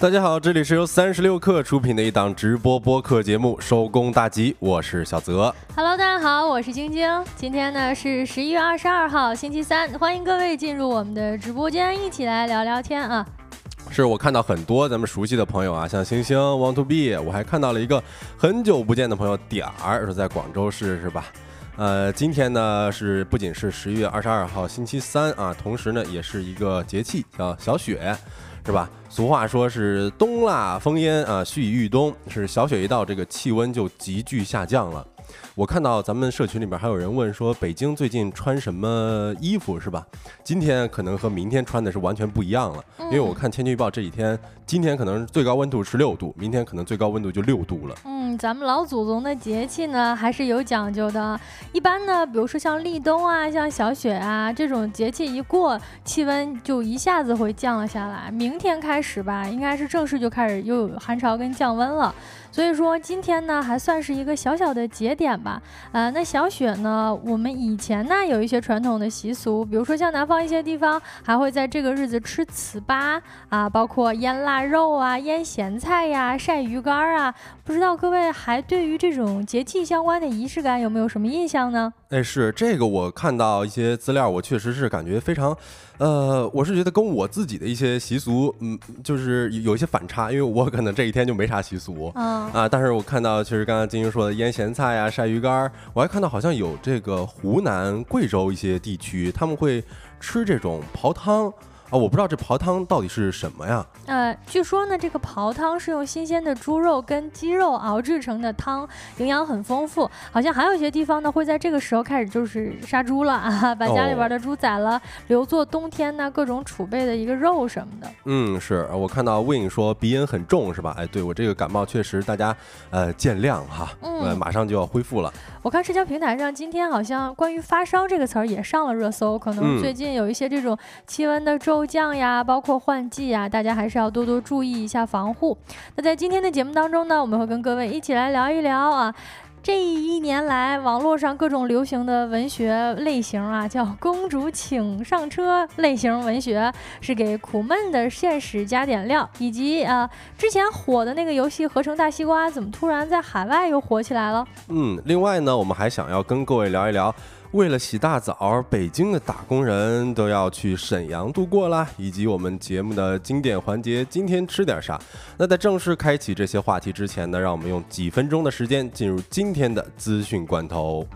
大家好，这里是由三十六克出品的一档直播播客节目《收工大吉》，我是小泽。Hello，大家好，我是晶晶。今天呢是十一月二十二号，星期三，欢迎各位进入我们的直播间，一起来聊聊天啊。是我看到很多咱们熟悉的朋友啊，像星星、Want to be，我还看到了一个很久不见的朋友点儿，说在广州市是吧？呃，今天呢是不仅是十一月二十二号星期三啊，同时呢也是一个节气叫小雪，是吧？俗话说是冬腊风烟啊，蓄意遇冬，是小雪一到，这个气温就急剧下降了。我看到咱们社群里面还有人问说，北京最近穿什么衣服是吧？今天可能和明天穿的是完全不一样了，因为我看天气预报这几天，今天可能最高温度十六度，明天可能最高温度就六度了。嗯，咱们老祖宗的节气呢还是有讲究的。一般呢，比如说像立冬啊、像小雪啊这种节气一过，气温就一下子会降了下来。明天开始吧，应该是正式就开始又有寒潮跟降温了。所以说今天呢还算是一个小小的节点吧。呃，那小雪呢，我们以前呢有一些传统的习俗，比如说像南方一些地方还会在这个日子吃糍粑啊，包括腌腊肉啊、腌咸菜呀、晒鱼干啊。不知道各位还对于这种节气相关的仪式感有没有什么印象呢？哎，是这个，我看到一些资料，我确实是感觉非常，呃，我是觉得跟我自己的一些习俗，嗯，就是有一些反差，因为我可能这一天就没啥习俗。嗯啊，但是我看到，其实刚刚金英说的腌咸菜啊、晒鱼干儿，我还看到好像有这个湖南、贵州一些地区，他们会吃这种刨汤啊，我不知道这刨汤到底是什么呀？呃，据说呢，这个刨汤是用新鲜的猪肉跟鸡肉熬制成的汤，营养很丰富。好像还有一些地方呢，会在这个时候开始就是杀猪了啊，把家里边的猪宰了，留作冬天呢各种储备的一个肉什么的。嗯，是我看到 Win 说鼻音很重是吧？哎，对我这个感冒确实大家呃见谅哈，马上就要恢复了。我看社交平台上今天好像关于发烧这个词儿也上了热搜，可能嗯最近有一些这种气温的骤降呀，包括换季呀，大家还是要多多注意一下防护。那在今天的节目当中呢，我们会跟各位一起来聊一聊啊。这一年来，网络上各种流行的文学类型啊，叫“公主请上车”类型文学，是给苦闷的现实加点料，以及啊，之前火的那个游戏《合成大西瓜》，怎么突然在海外又火起来了？嗯，另外呢，我们还想要跟各位聊一聊，为了洗大澡，北京的打工人都要去沈阳度过啦，以及我们节目的经典环节，今天吃点啥？那在正式开启这些话题之前呢，让我们用几分钟的时间进入今天的资讯罐头。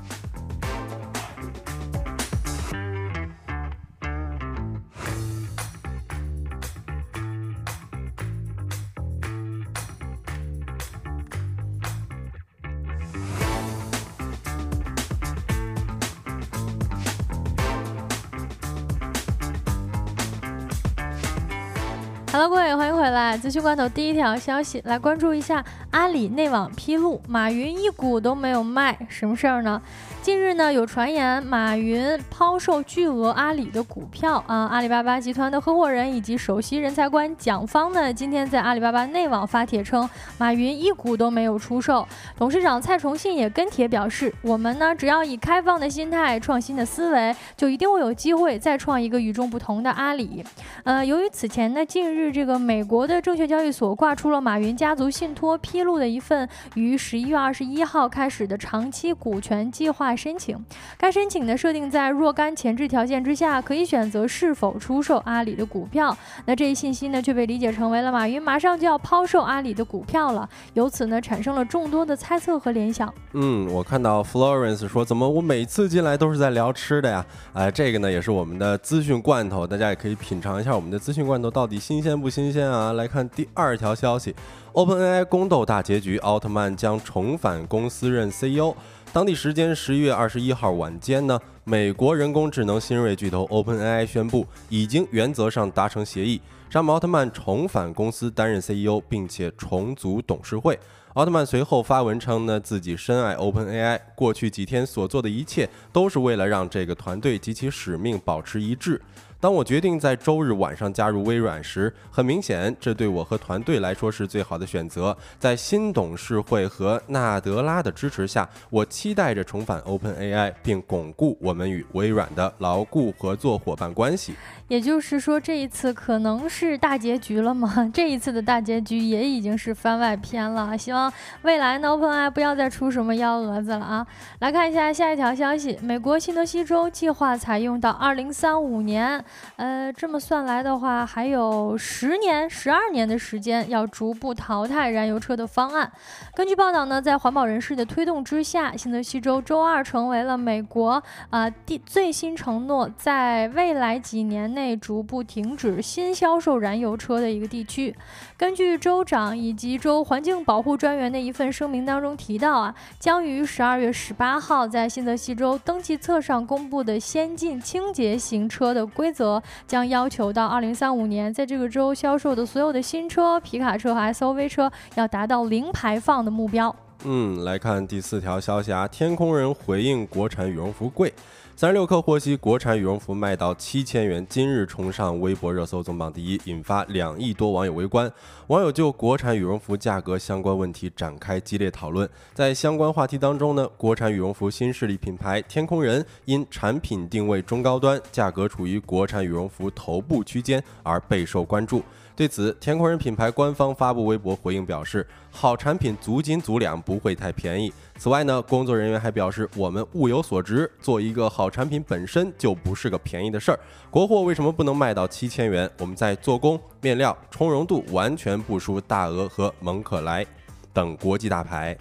各位，欢迎回来。资讯罐头第一条消息，来关注一下阿里内网披露，马云一股都没有卖，什么事儿呢？近日呢，有传言马云抛售巨额阿里的股票啊。阿里巴巴集团的合伙人以及首席人才官蒋方呢，今天在阿里巴巴内网发帖称，马云一股都没有出售。董事长蔡崇信也跟帖表示，我们呢，只要以开放的心态、创新的思维，就一定会有机会再创一个与众不同的阿里。呃，由于此前呢，近日这个美国的证券交易所挂出了马云家族信托披露的一份于十一月二十一号开始的长期股权计划申请，该申请呢设定在若干前置条件之下，可以选择是否出售阿里的股票。那这一信息呢，却被理解成为了马云马上就要抛售阿里的股票了，由此呢，产生了众多的猜测和联想。嗯，我看到 Florence 说，怎么我每次进来都是在聊吃的呀？哎、这个呢也是我们的资讯罐头，大家也可以品尝一下我们的资讯罐头到底新鲜不新鲜啊？来看第二条消息，OpenAI 宫斗大结局，奥特曼将重返公司任 CEO。当地时间十一月二十一号晚间呢，美国人工智能新锐巨头 OpenAI 宣布，已经原则上达成协议，让奥特曼重返公司担任 CEO，并且重组董事会。奥特曼随后发文称呢，自己深爱 OpenAI，过去几天所做的一切都是为了让这个团队及其使命保持一致。当我决定在周日晚上加入微软时，很明显，这对我和团队来说是最好的选择。在新董事会和纳德拉的支持下，我期待着重返 OpenAI，并巩固我们与微软的牢固合作伙伴关系。也就是说，这一次可能是大结局了吗？这一次的大结局也已经是番外篇了。希望未来呢，OpenAI 不要再出什么幺蛾子了啊！来看一下下一条消息：美国新泽西州计划采用到二零三五年，呃，这么算来的话，还有十年、十二年的时间，要逐步淘汰燃油车的方案。根据报道呢，在环保人士的推动之下，新泽西州周二成为了美国啊第最新承诺，在未来几年。内逐步停止新销售燃油车的一个地区。根据州长以及州环境保护专员的一份声明当中提到啊，将于十二月十八号在新泽西州登记册上公布的先进清洁型车的规则，将要求到二零三五年，在这个州销售的所有的新车、皮卡车和 SUV 车要达到零排放的目标。嗯，来看第四条消息啊，天空人回应国产羽绒服贵。三十六氪获悉，国产羽绒服卖到七千元，今日冲上微博热搜总榜第一，引发两亿多网友围观。网友就国产羽绒服价格相关问题展开激烈讨论。在相关话题当中呢，国产羽绒服新势力品牌天空人因产品定位中高端，价格处于国产羽绒服头部区间而备受关注。对此，天空人品牌官方发布微博回应表示：“好产品足斤足两，不会太便宜。”此外呢，工作人员还表示：“我们物有所值，做一个好产品本身就不是个便宜的事儿。国货为什么不能卖到七千元？我们在做工、面料、充绒度完全不输大鹅和蒙可莱等国际大牌。”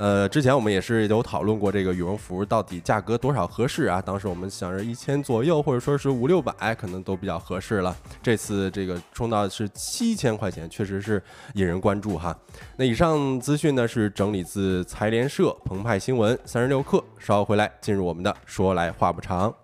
呃，之前我们也是有讨论过这个羽绒服到底价格多少合适啊？当时我们想着一千左右，或者说是五六百，可能都比较合适了。这次这个冲到是七千块钱，确实是引人关注哈。那以上资讯呢是整理自财联社、澎湃新闻、三十六氪。稍后回来进入我们的说来话不长。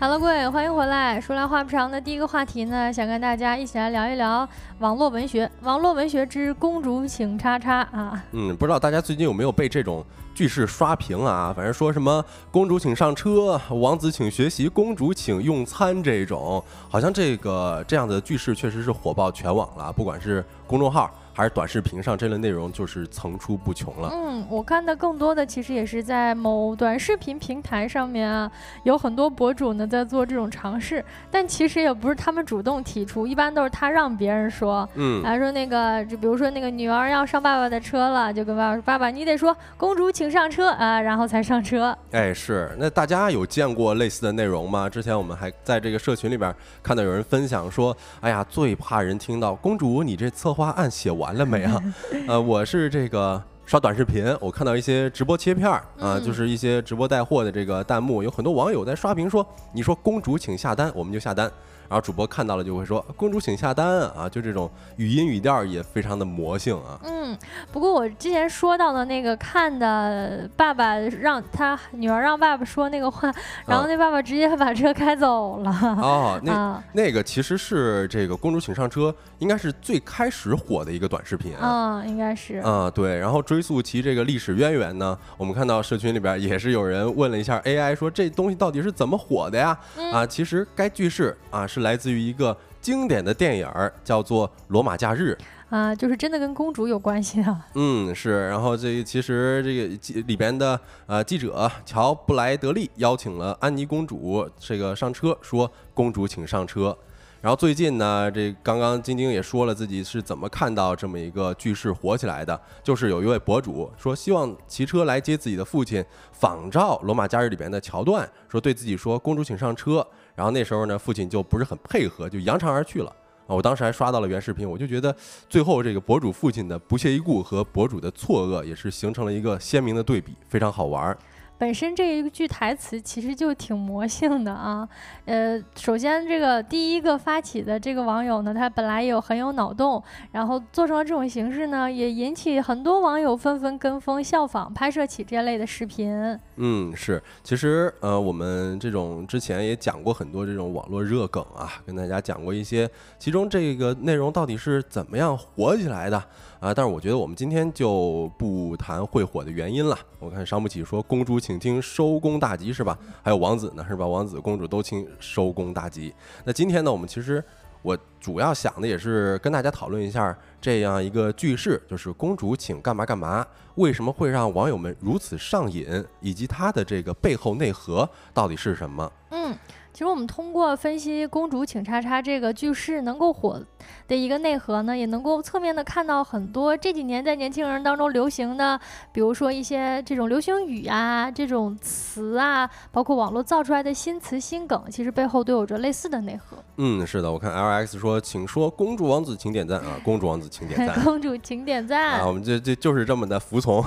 Hello，各位，欢迎回来。说来话不长的第一个话题呢，想跟大家一起来聊一聊网络文学。网络文学之公主请叉叉啊。嗯，不知道大家最近有没有被这种句式刷屏啊？反正说什么公主请上车，王子请学习，公主请用餐这种，好像这个这样的句式确实是火爆全网了，不管是公众号。还是短视频上这类内容就是层出不穷了。嗯，我看的更多的其实也是在某短视频平台上面啊，有很多博主呢在做这种尝试，但其实也不是他们主动提出，一般都是他让别人说。嗯，来说那个，就比如说那个女儿要上爸爸的车了，就跟爸爸说：“爸爸，你得说公主请上车啊，然后才上车。”哎，是。那大家有见过类似的内容吗？之前我们还在这个社群里边看到有人分享说：“哎呀，最怕人听到公主，你这策划案写完。”完了没啊？呃，我是这个刷短视频，我看到一些直播切片儿啊，就是一些直播带货的这个弹幕，有很多网友在刷屏说：“你说公主请下单，我们就下单。”然后主播看到了就会说：“公主请下单啊！”就这种语音语调也非常的魔性啊。嗯，不过我之前说到的那个看的爸爸让他女儿让爸爸说那个话，然后那爸爸直接把车开走了。哦，那 那个其实是这个公主请上车，应该是最开始火的一个短视频啊，应该是啊，对。然后追溯其这个历史渊源呢，我们看到社群里边也是有人问了一下 AI，说这东西到底是怎么火的呀？啊，其实该句式啊是。来自于一个经典的电影儿，叫做《罗马假日》啊，就是真的跟公主有关系的。嗯，是。然后这其实这个里边的呃记者乔布莱德利邀请了安妮公主这个上车，说公主请上车。然后最近呢，这刚刚晶晶也说了自己是怎么看到这么一个句式火起来的，就是有一位博主说希望骑车来接自己的父亲，仿照《罗马假日》里边的桥段，说对自己说公主请上车。然后那时候呢，父亲就不是很配合，就扬长而去了啊！我当时还刷到了原视频，我就觉得最后这个博主父亲的不屑一顾和博主的错愕，也是形成了一个鲜明的对比，非常好玩。本身这一句台词其实就挺魔性的啊。呃，首先这个第一个发起的这个网友呢，他本来有很有脑洞，然后做成了这种形式呢，也引起很多网友纷纷跟风效仿，拍摄起这类的视频。嗯，是，其实呃，我们这种之前也讲过很多这种网络热梗啊，跟大家讲过一些，其中这个内容到底是怎么样火起来的啊？但是我觉得我们今天就不谈会火的原因了。我看伤不起说公主请听收工大吉是吧？还有王子呢是吧？王子公主都请收工大吉。那今天呢，我们其实我主要想的也是跟大家讨论一下这样一个句式，就是公主请干嘛干嘛，为什么会让网友们如此上瘾，以及它的这个背后内核到底是什么？嗯。其实我们通过分析“公主请叉叉”这个句式能够火的一个内核呢，也能够侧面的看到很多这几年在年轻人当中流行的，比如说一些这种流行语啊、这种词啊，包括网络造出来的新词新梗，其实背后都有着类似的内核。嗯，是的，我看 L X 说，请说公主王子请点赞啊，公主王子请点赞，公主请点赞啊，我们就就就是这么的服从。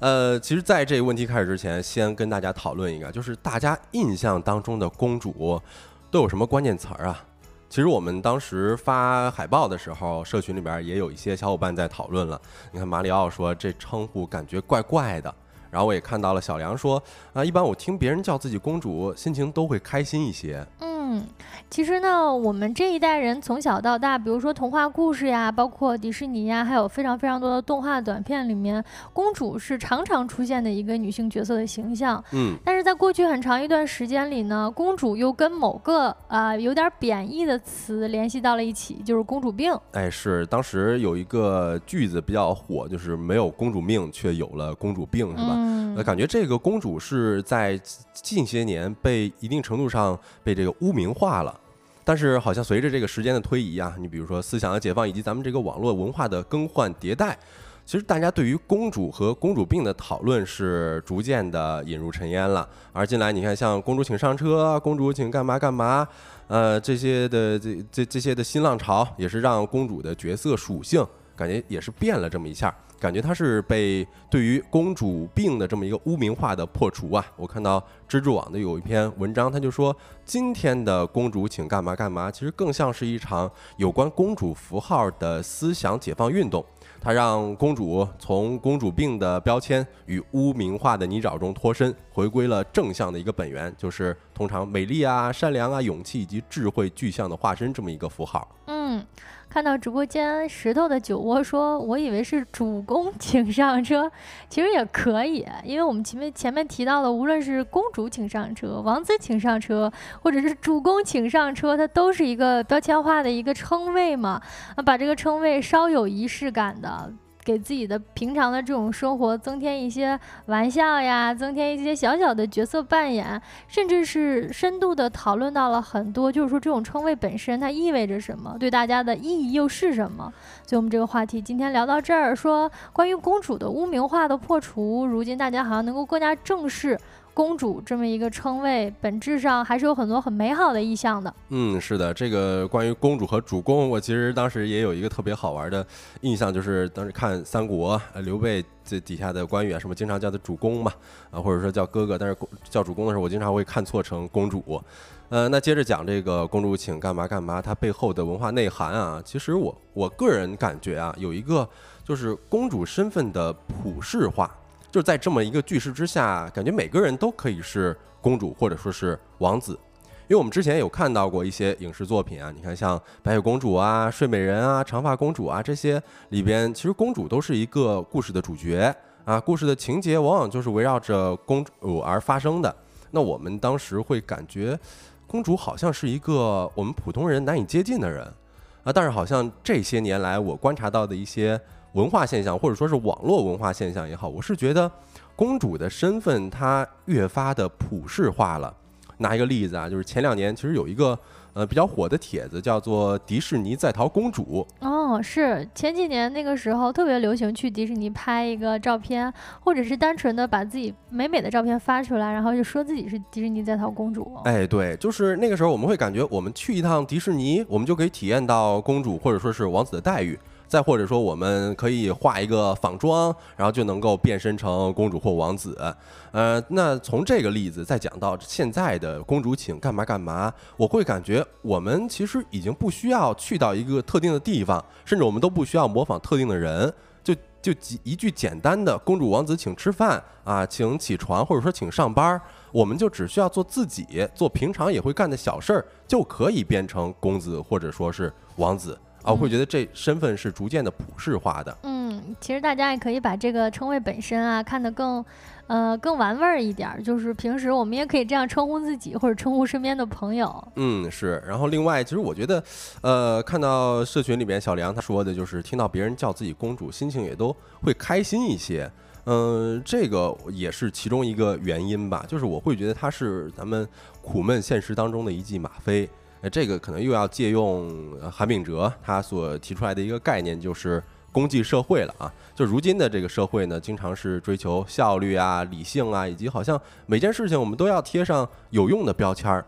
呃，其实，在这个问题开始之前，先跟大家讨论一个，就是大家印象当中的公主。主都有什么关键词儿啊？其实我们当时发海报的时候，社群里边也有一些小伙伴在讨论了。你看马里奥说这称呼感觉怪怪的，然后我也看到了小梁说啊，一般我听别人叫自己公主，心情都会开心一些。嗯，其实呢，我们这一代人从小到大，比如说童话故事呀，包括迪士尼呀，还有非常非常多的动画短片里面，公主是常常出现的一个女性角色的形象。嗯，但是在过去很长一段时间里呢，公主又跟某个啊有点贬义的词联系到了一起，就是公主病。哎，是当时有一个句子比较火，就是没有公主命，却有了公主病，是吧？呃，感觉这个公主是在近些年被一定程度上被这个污名。名化了，但是好像随着这个时间的推移啊，你比如说思想的解放以及咱们这个网络文化的更换迭代，其实大家对于公主和公主病的讨论是逐渐的引入尘烟了。而近来你看，像公主请上车、公主请干嘛干嘛，呃，这些的这这这些的新浪潮，也是让公主的角色属性感觉也是变了这么一下。感觉它是被对于公主病的这么一个污名化的破除啊！我看到蜘蛛网的有一篇文章，他就说今天的公主请干嘛干嘛，其实更像是一场有关公主符号的思想解放运动。它让公主从公主病的标签与污名化的泥沼中脱身，回归了正向的一个本源，就是通常美丽啊、善良啊、勇气以及智慧具象的化身这么一个符号。嗯。看到直播间石头的酒窝说：“我以为是主公请上车，其实也可以，因为我们前面前面提到的，无论是公主请上车、王子请上车，或者是主公请上车，它都是一个标签化的一个称谓嘛，啊，把这个称谓稍有仪式感的。”给自己的平常的这种生活增添一些玩笑呀，增添一些小小的角色扮演，甚至是深度的讨论到了很多，就是说这种称谓本身它意味着什么，对大家的意义又是什么？所以，我们这个话题今天聊到这儿，说关于公主的污名化的破除，如今大家好像能够更加正视。公主这么一个称谓，本质上还是有很多很美好的意象的。嗯，是的，这个关于公主和主公，我其实当时也有一个特别好玩的印象，就是当时看三国，刘备这底下的关羽啊，什么经常叫他主公嘛，啊，或者说叫哥哥，但是叫主公的时候，我经常会看错成公主。呃，那接着讲这个公主请干嘛干嘛，它背后的文化内涵啊，其实我我个人感觉啊，有一个就是公主身份的普世化。就是在这么一个句式之下，感觉每个人都可以是公主或者说是王子，因为我们之前有看到过一些影视作品啊，你看像白雪公主啊、睡美人啊、长发公主啊这些里边，其实公主都是一个故事的主角啊，故事的情节往往就是围绕着公主而发生的。那我们当时会感觉，公主好像是一个我们普通人难以接近的人啊，但是好像这些年来我观察到的一些。文化现象，或者说是网络文化现象也好，我是觉得公主的身份它越发的普世化了。拿一个例子啊，就是前两年其实有一个呃比较火的帖子，叫做“迪士尼在逃公主”。哦，是前几年那个时候特别流行去迪士尼拍一个照片，或者是单纯的把自己美美的照片发出来，然后就说自己是迪士尼在逃公主。哎，对，就是那个时候我们会感觉，我们去一趟迪士尼，我们就可以体验到公主或者说是王子的待遇。再或者说，我们可以化一个仿妆，然后就能够变身成公主或王子。呃，那从这个例子再讲到现在的公主请干嘛干嘛，我会感觉我们其实已经不需要去到一个特定的地方，甚至我们都不需要模仿特定的人，就就几一句简单的“公主王子请吃饭”啊，请起床，或者说请上班，我们就只需要做自己，做平常也会干的小事儿，就可以变成公子或者说是王子。啊，我会觉得这身份是逐渐的普世化的。嗯，其实大家也可以把这个称谓本身啊看得更，呃，更玩味儿一点儿。就是平时我们也可以这样称呼自己，或者称呼身边的朋友。嗯，是。然后另外，其实我觉得，呃，看到社群里面小梁他说的，就是听到别人叫自己公主，心情也都会开心一些。嗯，这个也是其中一个原因吧。就是我会觉得他是咱们苦闷现实当中的一剂吗啡。那这个可能又要借用韩炳哲他所提出来的一个概念，就是公济社会了啊。就如今的这个社会呢，经常是追求效率啊、理性啊，以及好像每件事情我们都要贴上有用的标签儿。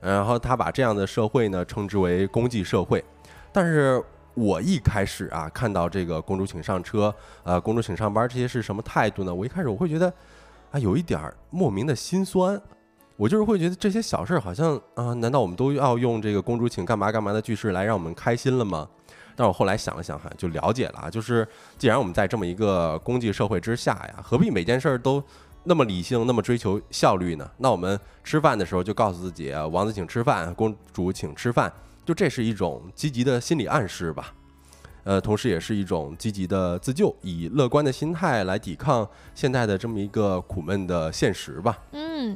然后他把这样的社会呢称之为公济社会。但是我一开始啊看到这个“公主请上车”呃“公主请上班”这些是什么态度呢？我一开始我会觉得啊有一点儿莫名的心酸。我就是会觉得这些小事儿好像啊，难道我们都要用这个“公主请干嘛干嘛”的句式来让我们开心了吗？但我后来想了想，哈，就了解了啊，就是既然我们在这么一个公济社会之下呀，何必每件事儿都那么理性、那么追求效率呢？那我们吃饭的时候就告诉自己，王子请吃饭，公主请吃饭，就这是一种积极的心理暗示吧。呃，同时也是一种积极的自救，以乐观的心态来抵抗现在的这么一个苦闷的现实吧。嗯，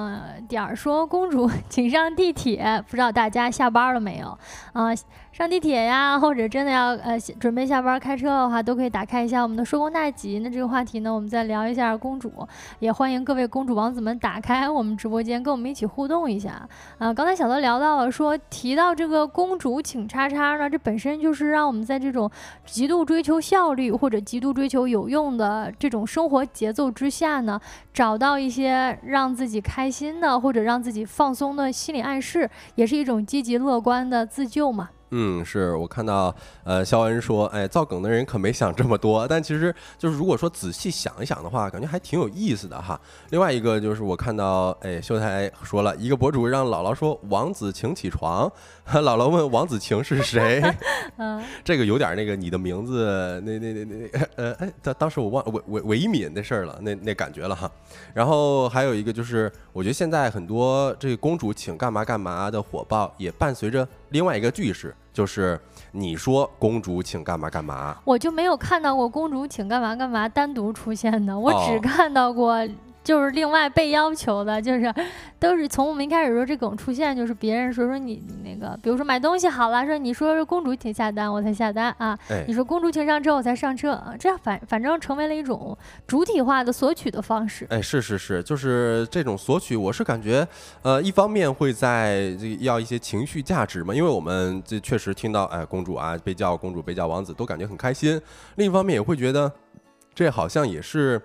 嗯，点儿说公主 请上地铁，不知道大家下班了没有啊？上地铁呀，或者真的要呃准备下班开车的话，都可以打开一下我们的说公大吉。那这个话题呢，我们再聊一下公主，也欢迎各位公主王子们打开我们直播间，跟我们一起互动一下啊。刚才小德聊到了说，提到这个公主请叉叉呢，这本身就是让我们在这种极度追求效率或者极度追求有用的这种生活节奏之下呢，找到一些让自己开心的或者让自己放松的心理暗示，也是一种积极乐观的自救嘛。嗯，是我看到，呃，肖恩说，哎，造梗的人可没想这么多，但其实就是如果说仔细想一想的话，感觉还挺有意思的哈。另外一个就是我看到，哎，秀才说了一个博主让姥姥说王子请起床，姥姥问王子晴是谁？嗯，这个有点那个你的名字，那那那那呃哎，当当时我忘韦韦韦一敏那事儿了，那那感觉了哈。然后还有一个就是，我觉得现在很多这个公主请干嘛干嘛的火爆，也伴随着另外一个句式。就是你说公主请干嘛干嘛，我就没有看到过公主请干嘛干嘛单独出现的，我只看到过。就是另外被要求的，就是都是从我们一开始说这梗出现，就是别人说说你那个，比如说买东西好了，说你说公主请下单，我才下单啊。你说公主请上车，我才上车啊。这样反反正成为了一种主体化的索取的方式。哎，是是是，就是这种索取，我是感觉，呃，一方面会在这要一些情绪价值嘛，因为我们这确实听到，哎，公主啊被叫公主被叫王子都感觉很开心。另一方面也会觉得，这好像也是。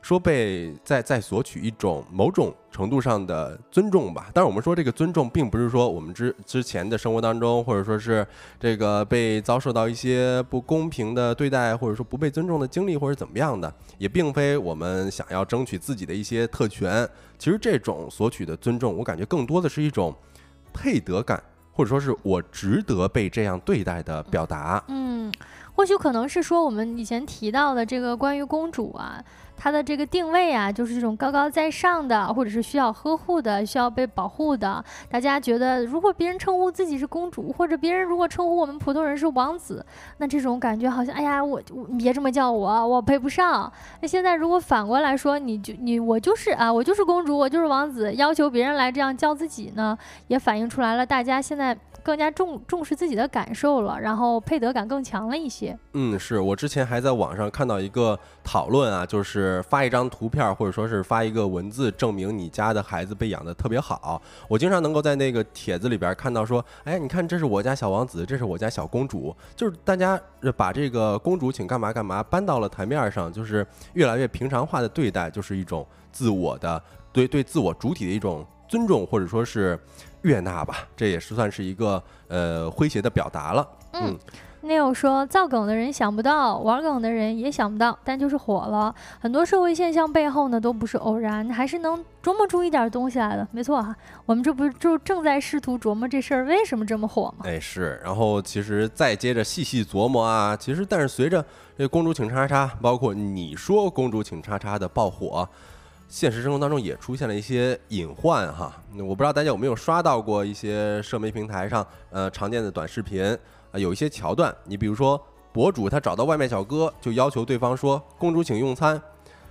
说被在在索取一种某种程度上的尊重吧，但是我们说这个尊重，并不是说我们之之前的生活当中，或者说是这个被遭受到一些不公平的对待，或者说不被尊重的经历，或者怎么样的，也并非我们想要争取自己的一些特权。其实这种索取的尊重，我感觉更多的是一种配得感，或者说是我值得被这样对待的表达。嗯，或许可能是说我们以前提到的这个关于公主啊。它的这个定位啊，就是这种高高在上的，或者是需要呵护的，需要被保护的。大家觉得，如果别人称呼自己是公主，或者别人如果称呼我们普通人是王子，那这种感觉好像，哎呀，我你别这么叫我，我配不上。那现在如果反过来说，你就你我就是啊，我就是公主，我就是王子，要求别人来这样叫自己呢，也反映出来了，大家现在。更加重重视自己的感受了，然后配得感更强了一些。嗯，是我之前还在网上看到一个讨论啊，就是发一张图片或者说是发一个文字，证明你家的孩子被养的特别好。我经常能够在那个帖子里边看到说，哎，你看这是我家小王子，这是我家小公主，就是大家把这个公主请干嘛干嘛搬到了台面上，就是越来越平常化的对待，就是一种自我的对对自我主体的一种尊重，或者说是。悦纳吧，这也是算是一个呃诙谐的表达了。嗯，Neil 说，造梗的人想不到，玩梗的人也想不到，但就是火了。很多社会现象背后呢，都不是偶然，还是能琢磨出一点东西来的。没错哈，我们这不就正在试图琢磨这事儿为什么这么火吗？哎，是。然后其实再接着细细琢磨啊，其实但是随着这公主请叉叉，包括你说公主请叉叉的爆火，现实生活当中也出现了一些隐患哈。我不知道大家有没有刷到过一些社媒平台上呃常见的短视频。啊，有一些桥段，你比如说博主他找到外卖小哥，就要求对方说“公主请用餐”，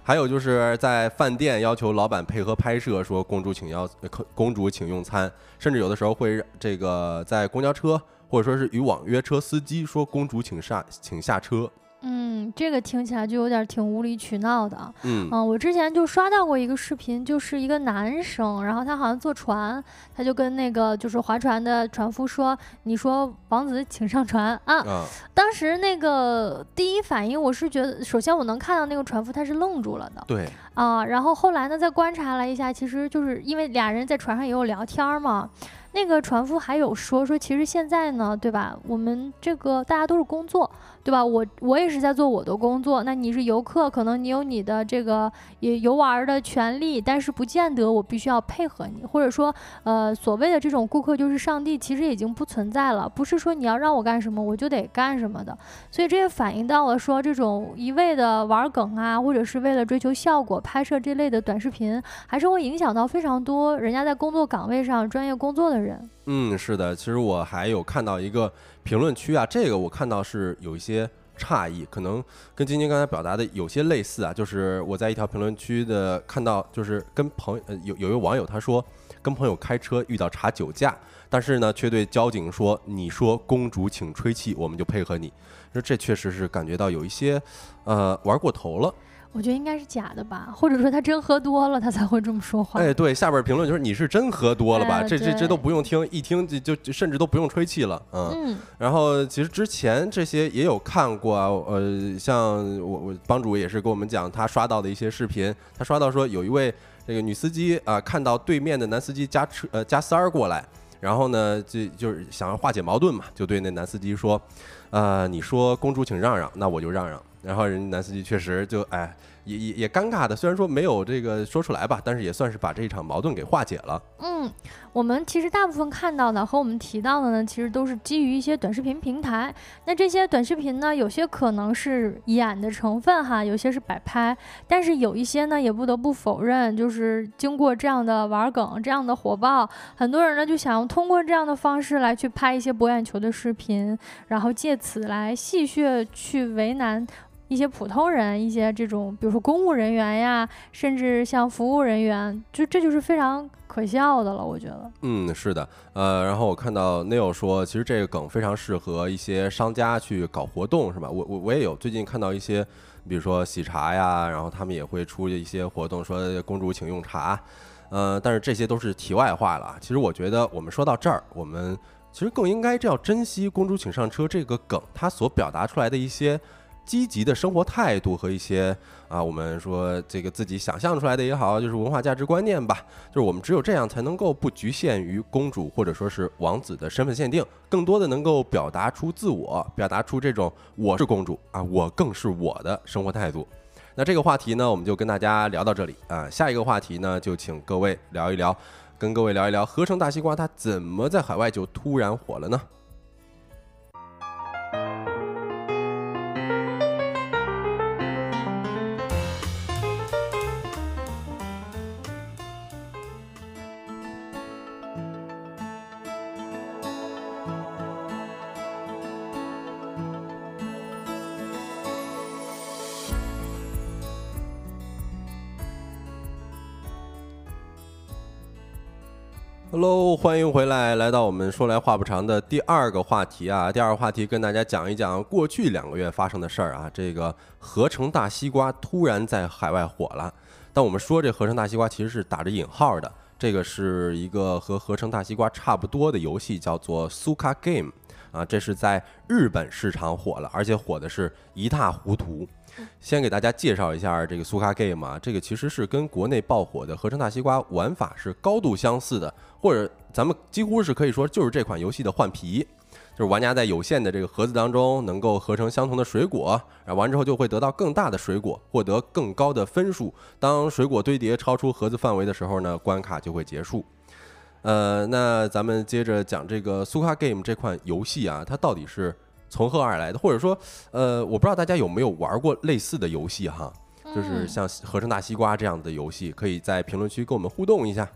还有就是在饭店要求老板配合拍摄，说“公主请要公主请用餐”，甚至有的时候会这个在公交车或者说是与网约车司机说“公主请下请下车”。嗯，这个听起来就有点挺无理取闹的。嗯，我之前就刷到过一个视频，就是一个男生，然后他好像坐船，他就跟那个就是划船的船夫说：“你说王子请上船啊。”当时那个第一反应我是觉得，首先我能看到那个船夫他是愣住了的。对。啊，然后后来呢，再观察了一下，其实就是因为俩人在船上也有聊天嘛。那个船夫还有说说，其实现在呢，对吧？我们这个大家都是工作，对吧？我我也是在做我的工作。那你是游客，可能你有你的这个也游玩的权利，但是不见得我必须要配合你，或者说，呃，所谓的这种顾客就是上帝，其实已经不存在了。不是说你要让我干什么我就得干什么的。所以这也反映到了说，这种一味的玩梗啊，或者是为了追求效果拍摄这类的短视频，还是会影响到非常多人家在工作岗位上专业工作的人。嗯，是的，其实我还有看到一个评论区啊，这个我看到是有一些诧异，可能跟晶晶刚才表达的有些类似啊，就是我在一条评论区的看到，就是跟朋友呃有有一位网友他说，跟朋友开车遇到查酒驾，但是呢却对交警说，你说公主请吹气，我们就配合你，说这确实是感觉到有一些呃玩过头了。我觉得应该是假的吧，或者说他真喝多了，他才会这么说话。哎，对，下边评论就是你是真喝多了吧？这这这都不用听，一听就就甚至都不用吹气了，嗯。然后其实之前这些也有看过啊，呃，像我我帮主也是跟我们讲他刷到的一些视频，他刷到说有一位这个女司机啊，看到对面的男司机加车呃加塞儿过来，然后呢就就是想要化解矛盾嘛，就对那男司机说，呃，你说公主请让让，那我就让让。然后人家男司机确实就哎。也也也尴尬的，虽然说没有这个说出来吧，但是也算是把这一场矛盾给化解了。嗯，我们其实大部分看到的和我们提到的呢，其实都是基于一些短视频平台。那这些短视频呢，有些可能是演的成分哈，有些是摆拍，但是有一些呢，也不得不否认，就是经过这样的玩梗、这样的火爆，很多人呢就想要通过这样的方式来去拍一些博眼球的视频，然后借此来戏谑去为难。一些普通人，一些这种，比如说公务人员呀，甚至像服务人员，就这就是非常可笑的了，我觉得。嗯，是的，呃，然后我看到 Neil 说，其实这个梗非常适合一些商家去搞活动，是吧？我我我也有最近看到一些，比如说喜茶呀，然后他们也会出一些活动，说公主请用茶，呃，但是这些都是题外话了。其实我觉得我们说到这儿，我们其实更应该这样珍惜“公主请上车”这个梗，它所表达出来的一些。积极的生活态度和一些啊，我们说这个自己想象出来的也好，就是文化价值观念吧。就是我们只有这样才能够不局限于公主或者说是王子的身份限定，更多的能够表达出自我，表达出这种我是公主啊，我更是我的生活态度。那这个话题呢，我们就跟大家聊到这里啊。下一个话题呢，就请各位聊一聊，跟各位聊一聊合成大西瓜它怎么在海外就突然火了呢？Hello，欢迎回来，来到我们说来话不长的第二个话题啊。第二个话题跟大家讲一讲过去两个月发生的事儿啊。这个合成大西瓜突然在海外火了，但我们说这合成大西瓜其实是打着引号的。这个是一个和合成大西瓜差不多的游戏，叫做 Suka Game 啊。这是在日本市场火了，而且火的是一塌糊涂。先给大家介绍一下这个苏卡 game 啊，这个其实是跟国内爆火的合成大西瓜玩法是高度相似的，或者咱们几乎是可以说就是这款游戏的换皮。就是玩家在有限的这个盒子当中能够合成相同的水果，然后完之后就会得到更大的水果，获得更高的分数。当水果堆叠超出盒子范围的时候呢，关卡就会结束。呃，那咱们接着讲这个苏卡 Game 这款游戏啊，它到底是从何而来的？或者说，呃，我不知道大家有没有玩过类似的游戏哈，就是像合成大西瓜这样的游戏，可以在评论区跟我们互动一下。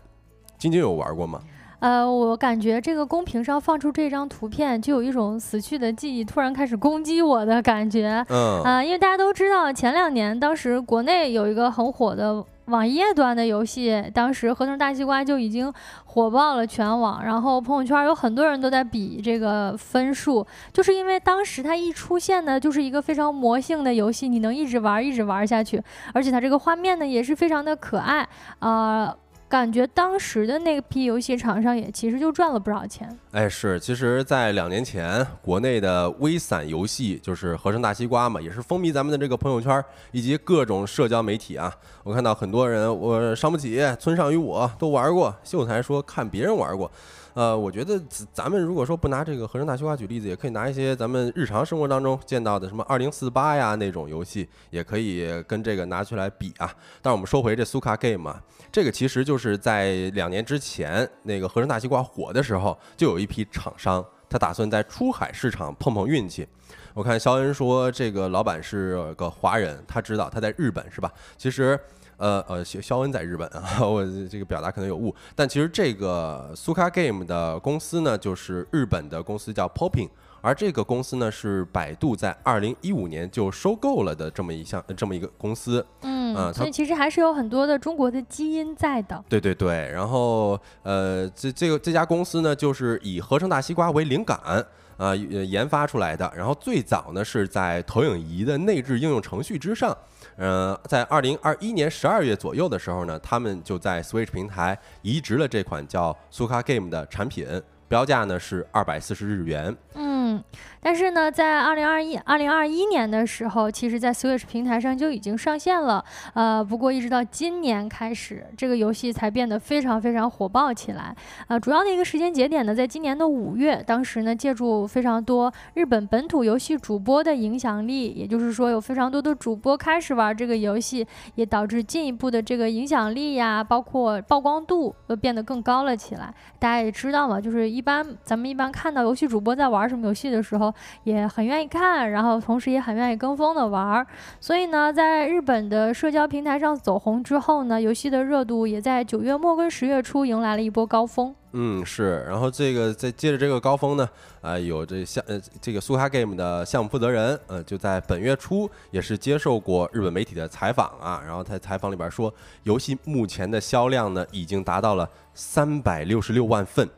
晶晶有玩过吗？呃，我感觉这个公屏上放出这张图片，就有一种死去的记忆突然开始攻击我的感觉。嗯啊，因为大家都知道，前两年当时国内有一个很火的网页端的游戏，当时合成大西瓜就已经火爆了全网，然后朋友圈有很多人都在比这个分数，就是因为当时它一出现呢，就是一个非常魔性的游戏，你能一直玩一直玩下去，而且它这个画面呢也是非常的可爱啊。感觉当时的那批游戏厂商也其实就赚了不少钱。哎，是，其实，在两年前，国内的微散游戏就是合成大西瓜嘛，也是风靡咱们的这个朋友圈以及各种社交媒体啊。我看到很多人，我伤不起，村上与我都玩过，秀才说看别人玩过。呃，我觉得咱们如果说不拿这个合成大西瓜举例子，也可以拿一些咱们日常生活当中见到的什么二零四八呀那种游戏，也可以跟这个拿出来比啊。但是我们说回这苏卡 game 啊，这个其实就是在两年之前那个合成大西瓜火的时候，就有一批厂商他打算在出海市场碰碰运气。我看肖恩说这个老板是个华人，他知道他在日本是吧？其实。呃呃，肖肖恩在日本啊，我这个表达可能有误，但其实这个苏卡 Game 的公司呢，就是日本的公司叫 Popping，而这个公司呢是百度在二零一五年就收购了的这么一项这么一个公司。嗯，所以其实还是有很多的中国的基因在的。对对对，然后呃，这这个这家公司呢，就是以合成大西瓜为灵感呃研发出来的，然后最早呢是在投影仪的内置应用程序之上。嗯，在二零二一年十二月左右的时候呢，他们就在 Switch 平台移植了这款叫 Suka Game 的产品，标价呢是二百四十日元。嗯。嗯但是呢，在二零二一、二零二一年的时候，其实，在 Switch 平台上就已经上线了。呃，不过一直到今年开始，这个游戏才变得非常非常火爆起来。呃，主要的一个时间节点呢，在今年的五月，当时呢，借助非常多日本本土游戏主播的影响力，也就是说，有非常多的主播开始玩这个游戏，也导致进一步的这个影响力呀，包括曝光度都变得更高了起来。大家也知道嘛，就是一般咱们一般看到游戏主播在玩什么游戏戏的时候。也很愿意看，然后同时也很愿意跟风的玩儿，所以呢，在日本的社交平台上走红之后呢，游戏的热度也在九月末跟十月初迎来了一波高峰。嗯，是，然后这个再接着这个高峰呢，啊，有这项呃这个苏哈 game 的项目负责人，呃，就在本月初也是接受过日本媒体的采访啊，然后在采访里边说，游戏目前的销量呢已经达到了三百六十六万份。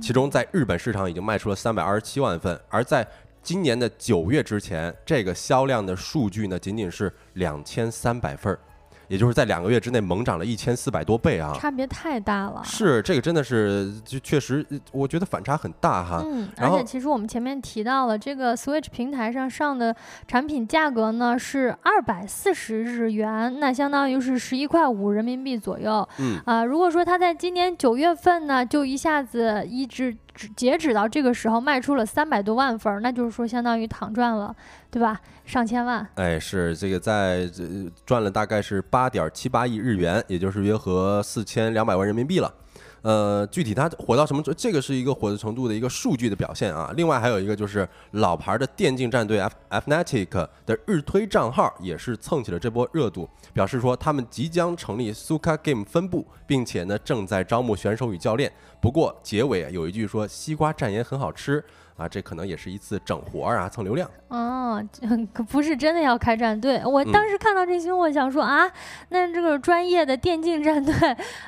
其中，在日本市场已经卖出了三百二十七万份，而在今年的九月之前，这个销量的数据呢，仅仅是两千三百份儿。也就是在两个月之内猛涨了一千四百多倍啊，差别太大了。是这个真的是就确实，我觉得反差很大哈。嗯，而且其实我们前面提到了这个 Switch 平台上上的产品价格呢是二百四十日元，那相当于是十一块五人民币左右。嗯啊，如果说它在今年九月份呢，就一下子一直。截止到这个时候卖出了三百多万份，那就是说相当于躺赚了，对吧？上千万。哎，是这个在赚了大概是八点七八亿日元，也就是约合四千两百万人民币了。呃，具体它火到什么程？这个是一个火的程度的一个数据的表现啊。另外还有一个就是老牌的电竞战队 F Fnatic 的日推账号也是蹭起了这波热度，表示说他们即将成立 Suka Game 分部，并且呢正在招募选手与教练。不过结尾有一句说西瓜蘸盐很好吃。啊，这可能也是一次整活儿啊，蹭流量。哦，可不是真的要开战队。我当时看到这新闻，我想说啊，那这个专业的电竞战队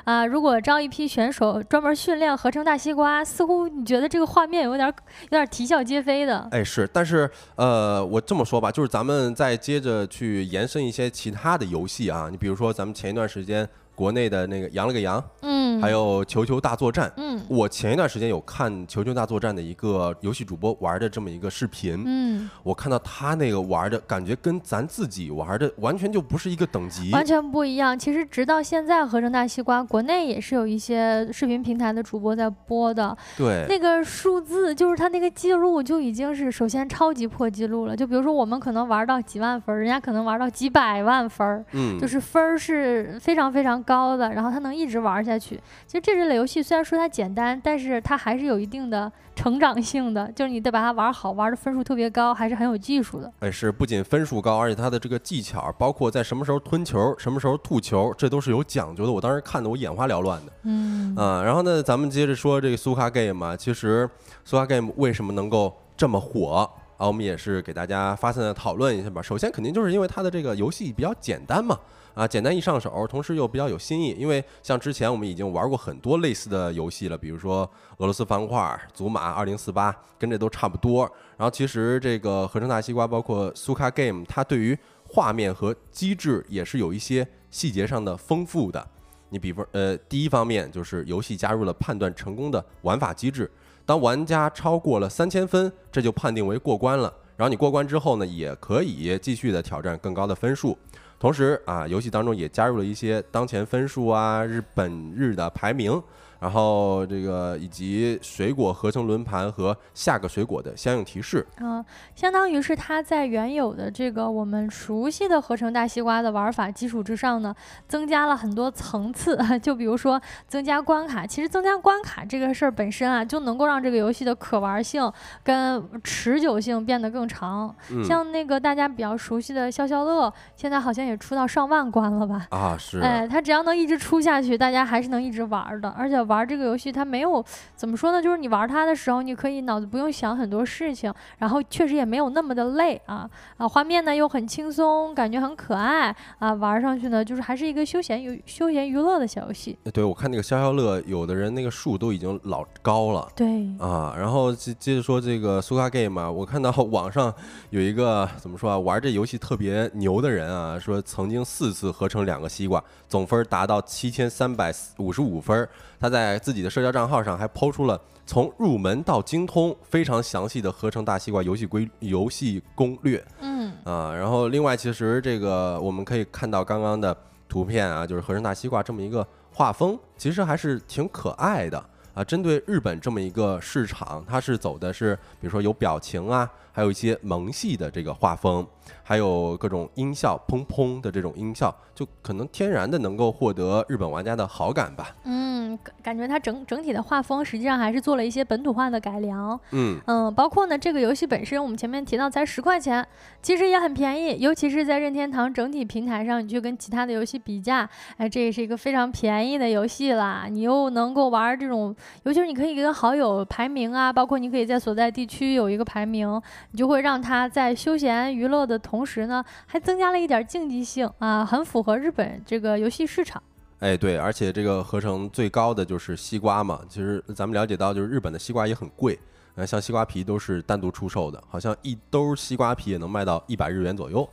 啊，如果招一批选手专门训练合成大西瓜，似乎你觉得这个画面有点有点啼笑皆非的。哎，是，但是呃，我这么说吧，就是咱们再接着去延伸一些其他的游戏啊，你比如说咱们前一段时间国内的那个羊了个羊，嗯。嗯，还有球球大作战。嗯我前一段时间有看《球球大作战》的一个游戏主播玩的这么一个视频，嗯，我看到他那个玩的感觉跟咱自己玩的完全就不是一个等级。完全不一样。其实直到现在，合成大西瓜国内也是有一些视频平台的主播在播的，对，那个数字就是他那个记录就已经是首先超级破记录了。就比如说我们可能玩到几万分，人家可能玩到几百万分儿，嗯，就是分儿是非常非常高的，然后它能一直玩下去。其实这类游戏虽然说它简单，但是它还是有一定的成长性的，就是你得把它玩好，玩的分数特别高，还是很有技术的。哎，是不仅分数高，而且它的这个技巧，包括在什么时候吞球、什么时候吐球，这都是有讲究的。我当时看的我眼花缭乱的。嗯啊，然后呢，咱们接着说这个苏卡 game 嘛，其实苏卡 game 为什么能够这么火啊？我们也是给大家发散的讨论一下吧。首先肯定就是因为它的这个游戏比较简单嘛，啊，简单易上手，同时又比较有新意。因为像之前我们已经玩过很多类似的游戏了，比如说俄罗斯方块、祖玛二零四八，跟这都差不多。然后其实这个合成大西瓜，包括苏卡 game，它对于画面和机制也是有一些细节上的丰富的。你比方，呃，第一方面就是游戏加入了判断成功的玩法机制，当玩家超过了三千分，这就判定为过关了。然后你过关之后呢，也可以继续的挑战更高的分数。同时啊，游戏当中也加入了一些当前分数啊、日本日的排名，然后这个以及水果合成轮盘和下个水果的相应提示。啊，相当于是它在原有的这个我们熟悉的合成大西瓜的玩法基础之上呢，增加了很多层次。就比如说增加关卡，其实增加关卡这个事儿本身啊，就能够让这个游戏的可玩性跟持久性变得更长。嗯，像那个大家比较熟悉的消消乐，现在好像也出到上万关了吧？啊是，哎，它只要能一直出下去，大家还是能一直玩儿的。而且玩这个游戏，它没有怎么说呢，就是你玩它的时候，你可以脑子不用想很多事情，然后确实也没有那么的累啊啊，画面呢又很轻松，感觉很可爱啊，玩上去呢就是还是一个休闲娱休闲娱乐的小游戏。对我看那个消消乐，有的人那个数都已经老高了。对，啊，然后接接着说这个苏卡 game 啊，我看到 网上有一个怎么说啊，玩这游戏特别牛的人啊，说曾经四次合成两个西瓜，总分达到七千三百五十五分儿。他在自己的社交账号上还抛出了从入门到精通非常详细的合成大西瓜游戏规游戏攻略嗯啊。然后另外，其实这个我们可以看到刚刚的图片啊，就是合成大西瓜这么一个画风，其实还是挺可爱的。啊，针对日本这么一个市场，它是走的是，比如说有表情啊，还有一些萌系的这个画风，还有各种音效，砰砰的这种音效，就可能天然的能够获得日本玩家的好感吧。嗯，感感觉它整整体的画风实际上还是做了一些本土化的改良。嗯，嗯，包括呢，这个游戏本身，我们前面提到才十块钱，其实也很便宜，尤其是在任天堂整体平台上，你去跟其他的游戏比价，哎，这也是一个非常便宜的游戏啦。你又能够玩这种，尤其是你可以跟好友排名啊，包括你可以在所在地区有一个排名，你就会让它在休闲娱乐的同时呢，还增加了一点竞技性啊，很符合日本这个游戏市场。哎，对，而且这个合成最高的就是西瓜嘛。其实咱们了解到，就是日本的西瓜也很贵，呃，像西瓜皮都是单独出售的，好像一兜西瓜皮也能卖到一百日元左右。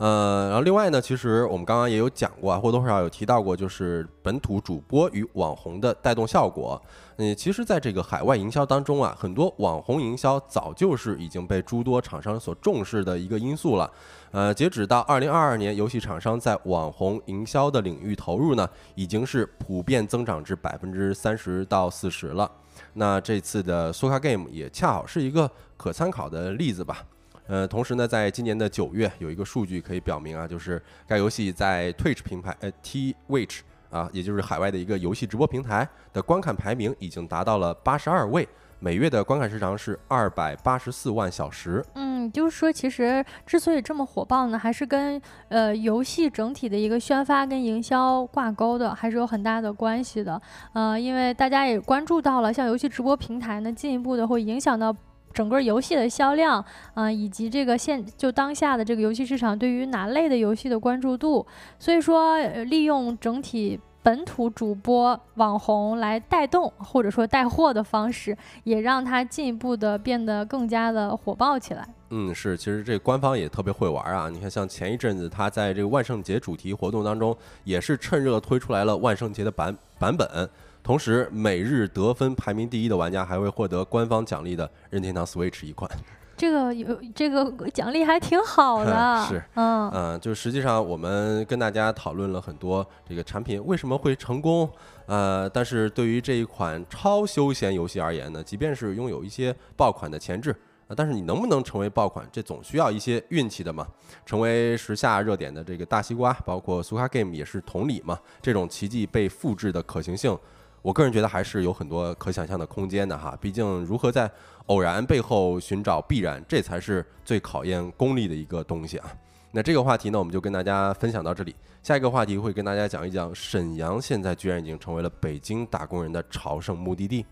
呃，然后另外呢，其实我们刚刚也有讲过啊，或多或少有提到过，就是本土主播与网红的带动效果。嗯，其实，在这个海外营销当中啊，很多网红营销早就是已经被诸多厂商所重视的一个因素了。呃，截止到二零二二年，游戏厂商在网红营销的领域投入呢，已经是普遍增长至百分之三十到四十了。那这次的苏卡 Game 也恰好是一个可参考的例子吧。呃，同时呢，在今年的九月，有一个数据可以表明啊，就是该游戏在 Twitch 平台，呃，Twitch 啊，也就是海外的一个游戏直播平台的观看排名已经达到了八十二位，每月的观看时长是二百八十四万小时。嗯，就是说，其实之所以这么火爆呢，还是跟呃游戏整体的一个宣发跟营销挂钩的，还是有很大的关系的。呃，因为大家也关注到了，像游戏直播平台呢，进一步的会影响到。整个游戏的销量，啊、以及这个现就当下的这个游戏市场对于哪类的游戏的关注度，所以说、利用整体本土主播网红来带动或者说带货的方式，也让它进一步的变得更加的火爆起来。嗯，是，其实这官方也特别会玩啊！你看，像前一阵子他在这个万圣节主题活动当中，也是趁热推出来了万圣节的版版本，同时每日得分排名第一的玩家还会获得官方奖励的任天堂 Switch 一款。这个有这个奖励还挺好的，是，嗯。嗯，就实际上我们跟大家讨论了很多这个产品为什么会成功，呃，但是对于这一款超休闲游戏而言呢，即便是拥有一些爆款的前置，呃，但是你能不能成为爆款，这总需要一些运气的嘛。成为时下热点的这个大西瓜，包括苏卡 Game 也是同理嘛。这种奇迹被复制的可行性。我个人觉得还是有很多可想象的空间的哈，毕竟如何在偶然背后寻找必然，这才是最考验功力的一个东西啊。那这个话题呢，我们就跟大家分享到这里。下一个话题会跟大家讲一讲，沈阳现在居然已经成为了北京打工人的朝圣目的地。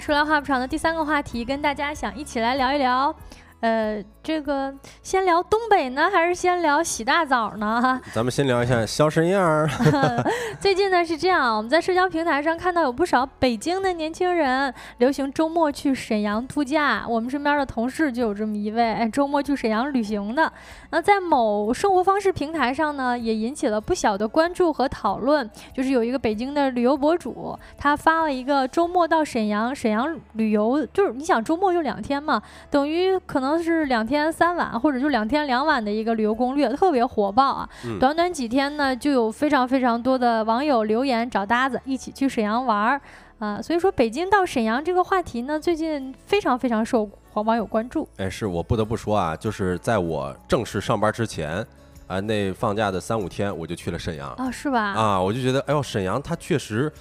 说来话不长的第三个话题，跟大家想一起来聊一聊。呃，这个先聊东北呢，还是先聊洗大澡呢？咱们先聊一下小沈阳。最近呢是这样，我们在社交平台上看到有不少北京的年轻人流行周末去沈阳度假。我们身边的同事就有这么一位，周末去沈阳旅行的。那在某生活方式平台上呢，也引起了不小的关注和讨论。就是有一个北京的旅游博主，他发了一个周末到沈阳，沈阳旅游，就是你想周末就两天嘛，等于可能。是两天三晚，或者就两天两晚的一个旅游攻略，特别火爆啊！短短几天呢，就有非常非常多的网友留言找搭子一起去沈阳玩儿啊！所以说，北京到沈阳这个话题呢，最近非常非常受网友关注。哎，是我不得不说啊，就是在我正式上班之前啊，那放假的三五天，我就去了沈阳啊，是吧？啊，我就觉得，哎呦，沈阳它确实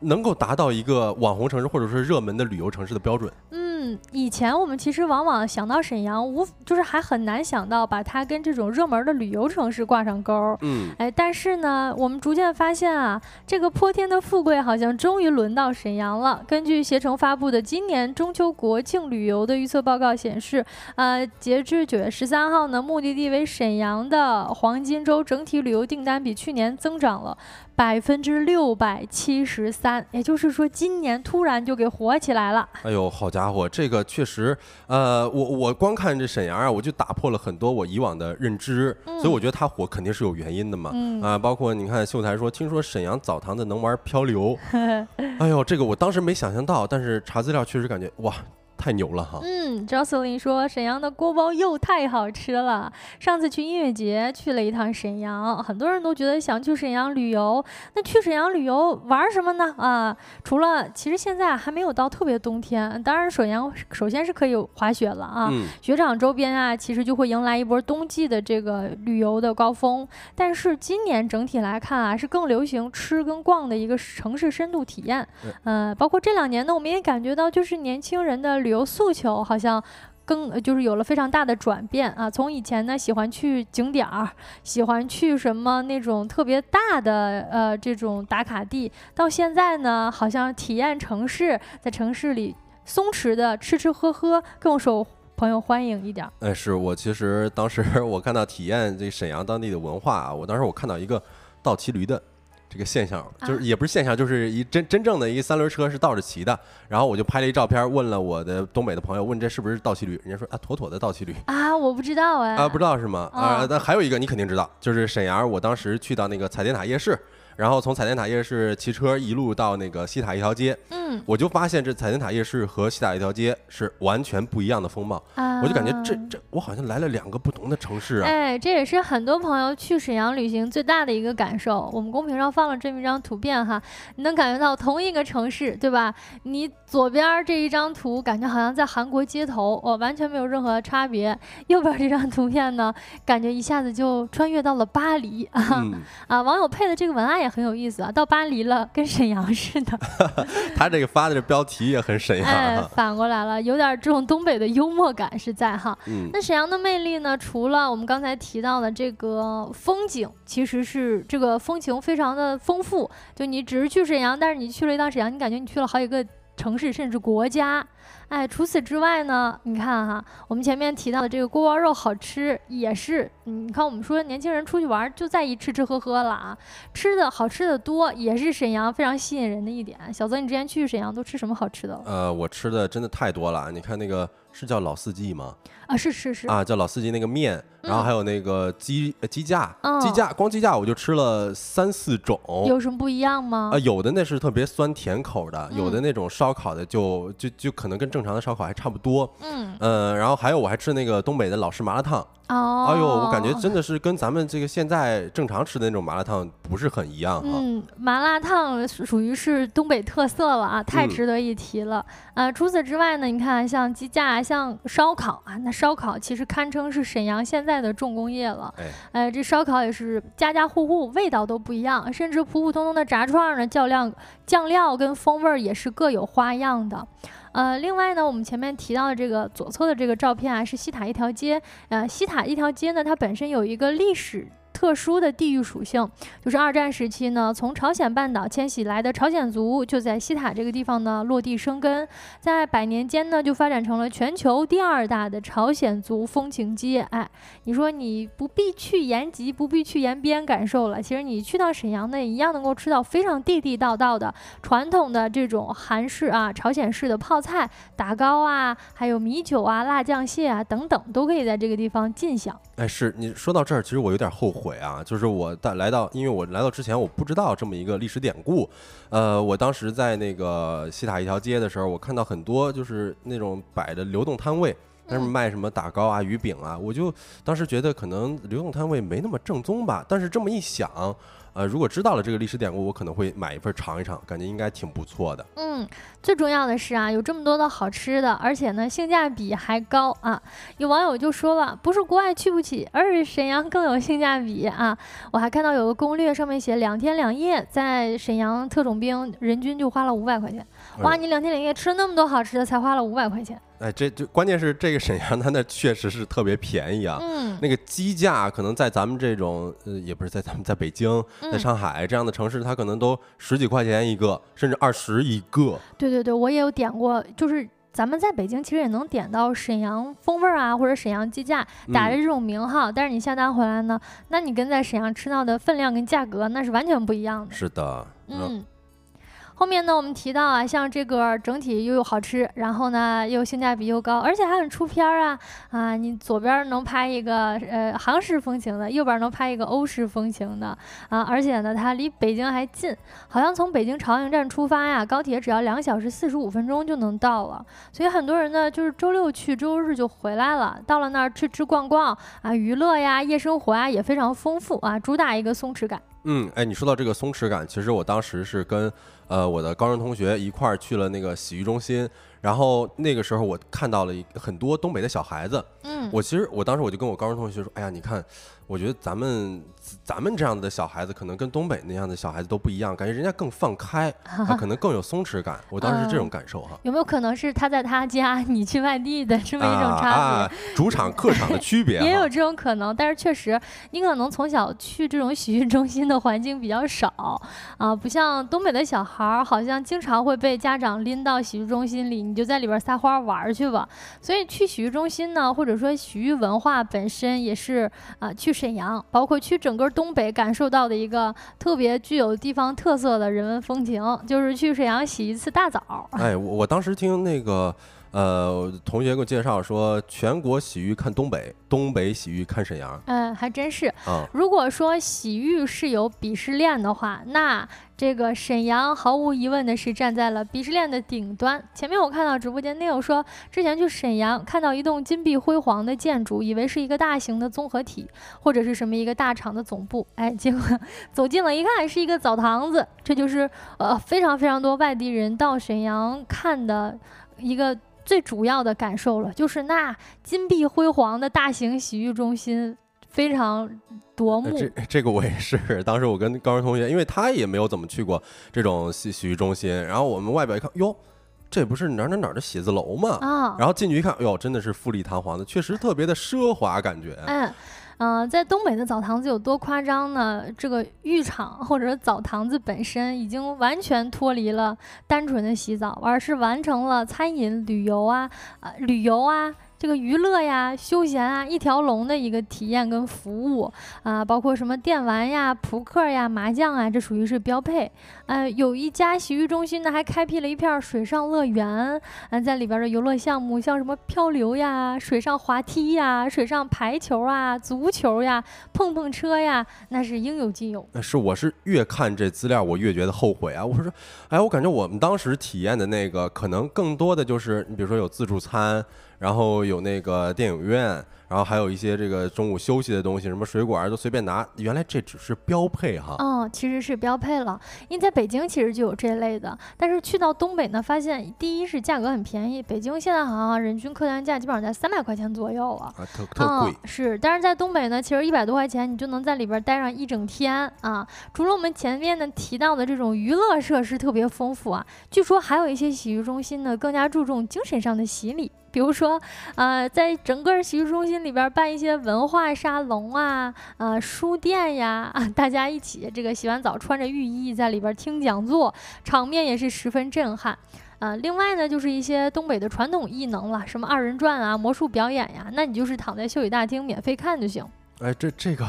能够达到一个网红城市或者说热门的旅游城市的标准。嗯。以前我们其实往往想到沈阳，无就是还很难想到把它跟这种热门的旅游城市挂上钩。嗯，哎，但是呢，我们逐渐发现啊，这个泼天的富贵好像终于轮到沈阳了。根据携程发布的今年中秋国庆旅游的预测报告显示，呃，截至九月十三号呢，目的地为沈阳的黄金周整体旅游订单比去年增长了。百分之六百七十三，也就是说，今年突然就给火起来了。哎呦，好家伙，这个确实，呃，我我光看这沈阳啊，我就打破了很多我以往的认知，所以我觉得它火肯定是有原因的嘛。啊，包括你看秀才说，听说沈阳澡堂子能玩漂流，哎呦，这个我当时没想象到，但是查资料确实感觉哇。太牛了哈！嗯，Jocelyn 说沈阳的锅包肉太好吃了。上次去音乐节去了一趟沈阳，很多人都觉得想去沈阳旅游。那去沈阳旅游玩什么呢？啊，除了其实现在还没有到特别冬天，当然沈阳首先是可以滑雪了啊。雪场周边啊，其实就会迎来一波冬季的这个旅游的高峰。但是今年整体来看啊，是更流行吃跟逛的一个城市深度体验。呃，包括这两年呢，我们也感觉到就是年轻人的旅游诉求好像更就是有了非常大的转变啊！从以前呢喜欢去景点儿，喜欢去什么那种特别大的呃这种打卡地，到现在呢好像体验城市，在城市里松弛的吃吃喝喝更受朋友欢迎一点。哎，是我其实当时 我看到体验这沈阳当地的文化啊，我当时我看到一个倒骑驴的。这个现象就是也不是现象，就是一真真正的一三轮车是倒着骑的。然后我就拍了一照片，问了我的东北的朋友，问这是不是倒骑驴？人家说啊，妥妥的倒骑驴啊，我不知道哎啊，不知道是吗？啊，那还有一个你肯定知道，就是沈阳，我当时去到那个彩电塔夜市。然后从彩电塔夜市骑车一路到那个西塔一条街，嗯，我就发现这彩电塔夜市和西塔一条街是完全不一样的风貌，我就感觉这这我好像来了两个不同的城市啊！哎，这也是很多朋友去沈阳旅行最大的一个感受。我们公屏上放了这么一张图片哈，你能感觉到同一个城市，对吧？你左边这一张图感觉好像在韩国街头，哦，完全没有任何差别。右边这张图片呢，感觉一下子就穿越到了巴黎啊！啊，网友配的这个文案。也很有意思啊，到巴黎了，跟沈阳似的。他这个发的这标题也很沈阳。哎，反过来了，有点这种东北的幽默感是在哈。嗯，那沈阳的魅力呢？除了我们刚才提到的这个风景，其实是这个风情非常的丰富。就你只是去沈阳，但是你去了一趟沈阳，你感觉你去了好几个城市，甚至国家。哎，除此之外呢，你看哈，我们前面提到的这个锅包肉好吃，也是，你看我们说年轻人出去玩就在意吃吃喝喝了啊，吃的好吃的多，也是沈阳非常吸引人的一点。小泽，你之前去沈阳都吃什么好吃的？呃，我吃的真的太多了，你看那个是叫老四季吗？啊，是是是。啊，叫老司机那个面，然后还有那个鸡鸡架，鸡架光鸡架我就吃了三四种，有什么不一样吗？啊，有的那是特别酸甜口的，有的那种烧烤的就就就可能跟正常的烧烤还差不多，嗯。嗯，然后还有我还吃那个东北的老式麻辣烫。哦，哎呦，我感觉真的。是跟咱们这个现在正常吃的那种麻辣烫不是很一样哈。嗯，麻辣烫属于是东北特色了啊，太值得一提了。呃，除此之外呢，你看像鸡架、像烧烤啊，那烧烤其实堪称是沈阳现在的重工业了。哎，呃，这烧烤也是家家户户味道都不一样，甚至普普通通的炸串呢，较量酱料跟风味也是各有花样的。呃，另外呢，我们前面提到的这个左侧的这个照片啊，是西塔一条街。呃，西塔一条街呢，它本身有一个历史。特殊的地域属性，就是二战时期呢，从朝鲜半岛迁徙来的朝鲜族就在西塔这个地方呢落地生根，在百年间呢就发展成了全球第二大的朝鲜族风情街。哎，你说你不必去延吉，不必去延边感受了，其实你去到沈阳呢，一样能够吃到非常地地道道的传统的这种韩式啊、朝鲜式的泡菜、打糕啊，还有米酒啊、辣酱蟹啊等等，都可以在这个地方尽享。哎，是你说到这儿，其实我有点后悔啊，就是我到来到，因为我来到之前我不知道这么一个历史典故，呃，我当时在那个西塔一条街的时候，我看到很多就是那种摆的流动摊位，那是卖什么打糕啊、鱼饼啊，我就当时觉得可能流动摊位没那么正宗吧，但是这么一想。呃，如果知道了这个历史典故，我可能会买一份尝一尝，感觉应该挺不错的。嗯，最重要的是啊，有这么多的好吃的，而且呢，性价比还高啊。有网友就说了，不是国外去不起，而是沈阳更有性价比啊。我还看到有个攻略，上面写两天两夜在沈阳特种兵，人均就花了五百块钱。哇，你两天两夜吃了那么多好吃的，才花了五百块钱。哎，这就关键是这个沈阳，它那确实是特别便宜啊。嗯，那个鸡架可能在咱们这种，呃，也不是在咱们在北京、在上海这样的城市，它可能都十几块钱一个，甚至二十一个。对对对，我也有点过，就是咱们在北京其实也能点到沈阳风味啊，或者沈阳鸡架打着这种名号，但是你下单回来呢，那你跟在沈阳吃到的分量跟价格那是完全不一样的。是的，嗯。后面呢，我们提到啊，像这个整体又有好吃，然后呢又性价比又高，而且还很出片儿啊啊！你左边能拍一个呃韩式风情的，右边能拍一个欧式风情的啊！而且呢，它离北京还近，好像从北京朝阳站出发呀，高铁只要两小时四十五分钟就能到了。所以很多人呢，就是周六去，周日就回来了。到了那儿吃吃逛逛啊，娱乐呀，夜生活呀也非常丰富啊，主打一个松弛感。嗯，哎，你说到这个松弛感，其实我当时是跟呃我的高中同学一块儿去了那个洗浴中心，然后那个时候我看到了很多东北的小孩子，嗯，我其实我当时我就跟我高中同学说，哎呀，你看。我觉得咱们咱们这样的小孩子，可能跟东北那样的小孩子都不一样，感觉人家更放开，可能更有松弛感。我当时是这种感受哈。有没有可能是他在他家，你去外地的这么一种差别？主场客场的区别也有这种可能，但是确实你可能从小去这种洗浴中心的环境比较少啊，不像东北的小孩儿，好像经常会被家长拎到洗浴中心里，你就在里边撒欢玩去吧。所以去洗浴中心呢，或者说洗浴文化本身也是啊去。沈阳，包括去整整个东北感受到的一个特别具有地方特色的人文风情，就是去沈阳洗一次大澡。哎，我当时听那个。呃，同学给我介绍说，全国洗浴看东北，东北洗浴看沈阳。嗯，还真是。如果说洗浴是有鄙视链的话，那这个沈阳毫无疑问的是站在了鄙视链的顶端。前面我看到直播间内有说，之前去沈阳看到一栋金碧辉煌的建筑，以为是一个大型的综合体或者是什么一个大厂的总部，哎，结果 走近了一看，是一个澡堂子。这就是呃非常非常多外地人到沈阳看的一个。最主要的感受了，就是那金碧辉煌的大型洗浴中心，非常夺目。这这个我也是，当时我跟高中同学，因为他也没有怎么去过这种洗洗浴中心，然后我们外表一看，哟。这不是哪哪哪的写字楼吗？啊，然后进去一看，哟，真的是富丽堂皇的，确实特别的奢华感觉。嗯，嗯，在东北的澡堂子有多夸张呢？这个浴场或者澡堂子本身已经完全脱离了单纯的洗澡，而是完成了餐饮、旅游啊，呃，旅游啊。这个娱乐呀、休闲啊，一条龙的一个体验跟服务啊，包括什么电玩呀、扑克呀、麻将啊，这属于是标配。呃，有一家洗浴中心呢，还开辟了一片水上乐园，嗯，在里边的游乐项目像什么漂流呀、水上滑梯呀、水上排球啊、足球呀、碰碰车呀，那是应有尽有。是，我是越看这资料，我越觉得后悔啊！我说，哎，我感觉我们当时体验的那个，可能更多的就是，你比如说有自助餐。然后有那个电影院，然后还有一些这个中午休息的东西，什么水果啊都随便拿。原来这只是标配哈。嗯，其实是标配了，因为在北京其实就有这类的，但是去到东北呢，发现第一是价格很便宜，北京现在好像人均客单价基本上在三百块钱左右啊，特特贵。是，但是在东北呢，其实一百多块钱你就能在里边待上一整天啊。除了我们前面呢提到的这种娱乐设施特别丰富啊，据说还有一些洗浴中心呢更加注重精神上的洗礼。比如说，呃，在整个洗浴中心里边办一些文化沙龙啊，呃，书店呀，啊，大家一起这个洗完澡穿着浴衣在里边听讲座，场面也是十分震撼。啊，另外呢，就是一些东北的传统艺能了，什么二人转啊、魔术表演呀，那你就是躺在秀宇大厅免费看就行。哎，这这个，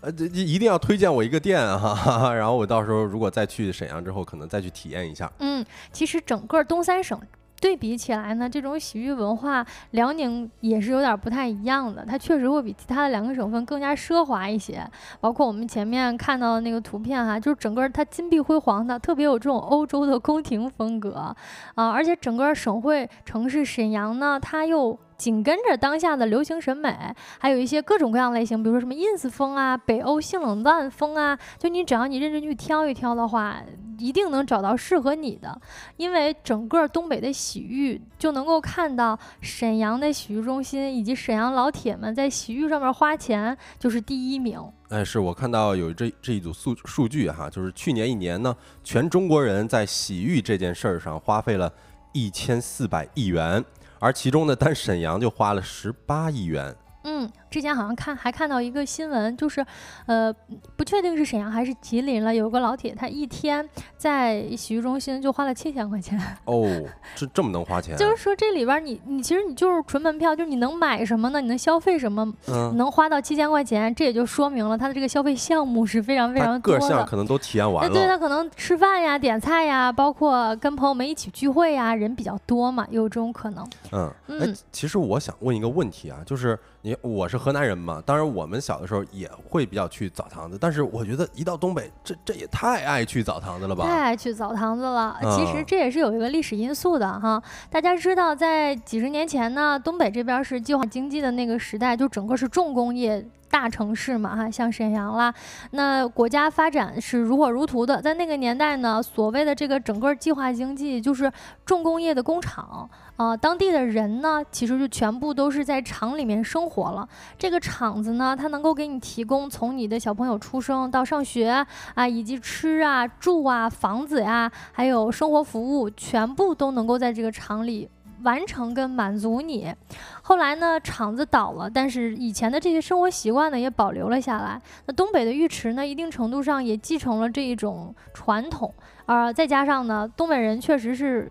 呃，这一定要推荐我一个店哈，然后我到时候如果再去沈阳之后，可能再去体验一下。嗯，其实整个东三省。对比起来呢，这种洗浴文化，辽宁也是有点不太一样的。它确实会比其他的两个省份更加奢华一些。包括我们前面看到的那个图片哈，就是整个它金碧辉煌的，特别有这种欧洲的宫廷风格啊。而且整个省会城市沈阳呢，它又。紧跟着当下的流行审美，还有一些各种各样类型，比如说什么 ins 风啊、北欧性冷淡风啊，就你只要你认真去挑一挑的话，一定能找到适合你的。因为整个东北的洗浴就能够看到沈阳的洗浴中心以及沈阳老铁们在洗浴上面花钱就是第一名。哎，是我看到有这这一组数数据哈，就是去年一年呢，全中国人在洗浴这件事儿上花费了一千四百亿元。而其中呢，单沈阳就花了十八亿元。嗯。之前好像看还看到一个新闻，就是，呃，不确定是沈阳还是吉林了。有个老铁，他一天在洗浴中心就花了七千块钱。哦，这这么能花钱？就是说这里边你你其实你就是纯门票，就是你能买什么呢？你能消费什么？嗯，能花到七千块钱，这也就说明了他的这个消费项目是非常非常多的。各项可能都体验完了。对他可能吃饭呀、点菜呀，包括跟朋友们一起聚会呀，人比较多嘛，有这种可能。嗯，哎，其实我想问一个问题啊，就是你我是。河南人嘛，当然我们小的时候也会比较去澡堂子，但是我觉得一到东北，这这也太爱去澡堂子了吧？太爱去澡堂子了。其实这也是有一个历史因素的哈。大家知道，在几十年前呢，东北这边是计划经济的那个时代，就整个是重工业。大城市嘛，哈，像沈阳啦，那国家发展是如火如荼的。在那个年代呢，所谓的这个整个计划经济就是重工业的工厂啊，当地的人呢，其实就全部都是在厂里面生活了。这个厂子呢，它能够给你提供从你的小朋友出生到上学啊，以及吃啊、住啊、房子呀，还有生活服务，全部都能够在这个厂里。完成跟满足你，后来呢，厂子倒了，但是以前的这些生活习惯呢也保留了下来。那东北的浴池呢，一定程度上也继承了这一种传统，而再加上呢，东北人确实是。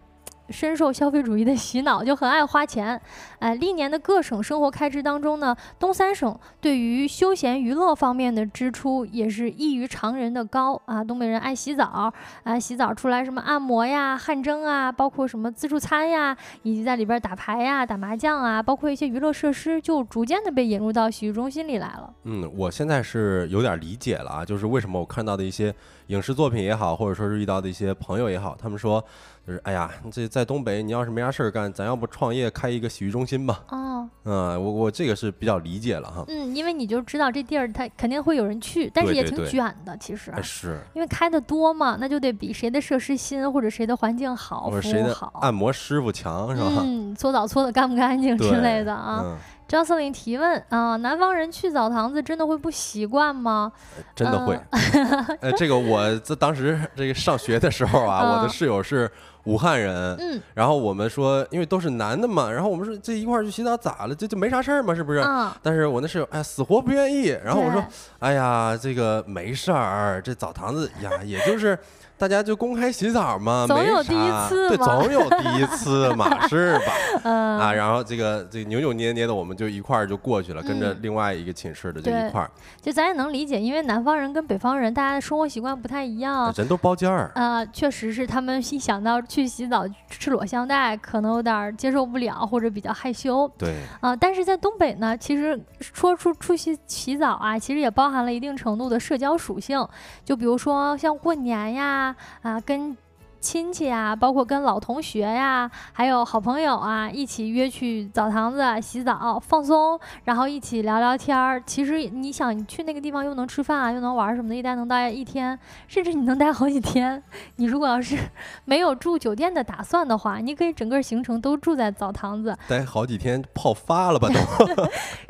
深受消费主义的洗脑，就很爱花钱。哎，历年的各省生活开支当中呢，东三省对于休闲娱乐方面的支出也是异于常人的高啊。东北人爱洗澡啊，洗澡出来什么按摩呀、汗蒸啊，包括什么自助餐呀，以及在里边打牌呀、打麻将啊，包括一些娱乐设施，就逐渐的被引入到洗浴中心里来了。嗯，我现在是有点理解了啊，就是为什么我看到的一些影视作品也好，或者说是遇到的一些朋友也好，他们说。就是哎呀，这在东北，你要是没啥事儿干，咱要不创业开一个洗浴中心吧？哦，嗯，我我这个是比较理解了哈。嗯，因为你就知道这地儿它肯定会有人去，但是也挺卷的，其实。是。因为开的多嘛，那就得比谁的设施新，或者谁的环境好，或者谁的，按摩师傅强是吧？嗯，搓澡搓的干不干净之类的啊。张司令提问啊，南方人去澡堂子真的会不习惯吗？真的会。呃，这个我在当时 这个上学的时候啊，我的室友是。武汉人，嗯，然后我们说，因为都是男的嘛，然后我们说这一块儿去洗澡咋了？这就没啥事儿嘛，是不是？嗯。但是我那室友哎死活不愿意，然后我说，哎呀，这个没事儿，这澡堂子呀，也就是。大家就公开洗澡嘛，总有第一次对，总有第一次嘛，是吧？啊，然后这个这扭扭捏捏的，我们就一块儿就过去了，跟着另外一个寝室的就一块儿。就咱也能理解，因为南方人跟北方人，大家的生活习惯不太一样。人都包间儿。啊，确实是，他们一想到去洗澡赤裸相待，可能有点接受不了，或者比较害羞。对。啊，但是在东北呢，其实说出出去洗澡啊，其实也包含了一定程度的社交属性。就比如说像过年呀。啊，跟。亲戚啊，包括跟老同学呀，还有好朋友啊，一起约去澡堂子洗澡放松，然后一起聊聊天儿。其实你想你去那个地方又能吃饭啊，又能玩什么的，一待能待一天，甚至你能待好几天。你如果要是没有住酒店的打算的话，你可以整个行程都住在澡堂子，待好几天泡发了吧都。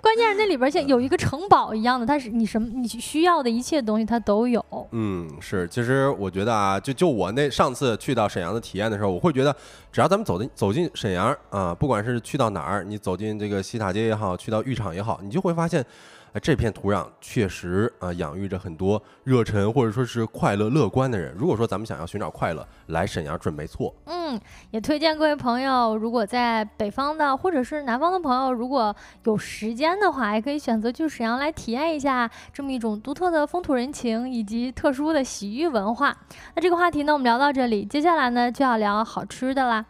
关键是那里边像有一个城堡一样的，它是你什么你需要的一切东西它都有。嗯，是，其实我觉得啊，就就我那上次。去到沈阳的体验的时候，我会觉得，只要咱们走进走进沈阳啊，不管是去到哪儿，你走进这个西塔街也好，去到浴场也好，你就会发现。哎，这片土壤确实啊，养育着很多热忱或者说是快乐乐观的人。如果说咱们想要寻找快乐，来沈阳准没错。嗯，也推荐各位朋友，如果在北方的或者是南方的朋友，如果有时间的话，也可以选择去沈阳来体验一下这么一种独特的风土人情以及特殊的洗浴文化。那这个话题呢，我们聊到这里，接下来呢就要聊好吃的啦。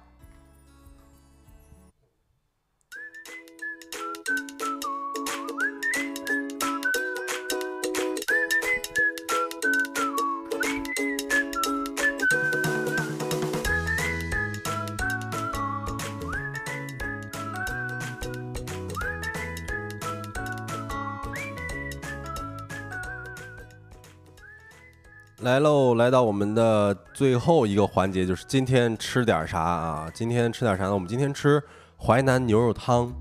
来喽，来到我们的最后一个环节，就是今天吃点啥啊？今天吃点啥呢？我们今天吃淮南牛肉汤。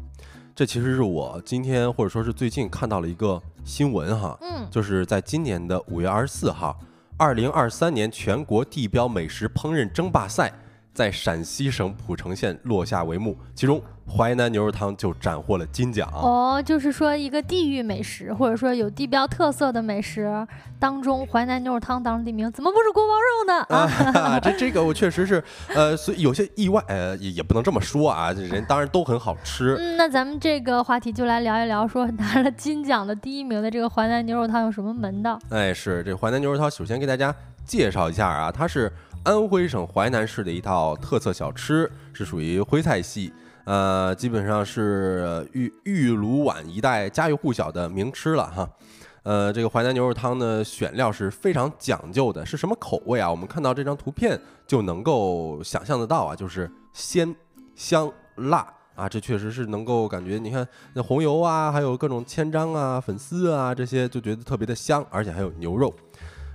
这其实是我今天或者说是最近看到了一个新闻哈，嗯，就是在今年的五月二十四号，二零二三年全国地标美食烹饪争霸赛在陕西省蒲城县落下帷幕，其中。淮南牛肉汤就斩获了金奖哦，就是说一个地域美食，或者说有地标特色的美食当中，淮南牛肉汤当第一名，怎么不是锅包肉呢？啊，这这个我确实是，呃，所以有些意外，呃，也也不能这么说啊，这人当然都很好吃。嗯，那咱们这个话题就来聊一聊，说拿了金奖的第一名的这个淮南牛肉汤有什么门道？哎，是这淮南牛肉汤，首先给大家介绍一下啊，它是安徽省淮南市的一道特色小吃，是属于徽菜系。呃，基本上是玉玉鲁皖一带家喻户晓的名吃了哈。呃，这个淮南牛肉汤呢，选料是非常讲究的，是什么口味啊？我们看到这张图片就能够想象得到啊，就是鲜、香、辣啊，这确实是能够感觉。你看那红油啊，还有各种千张啊、粉丝啊这些，就觉得特别的香，而且还有牛肉。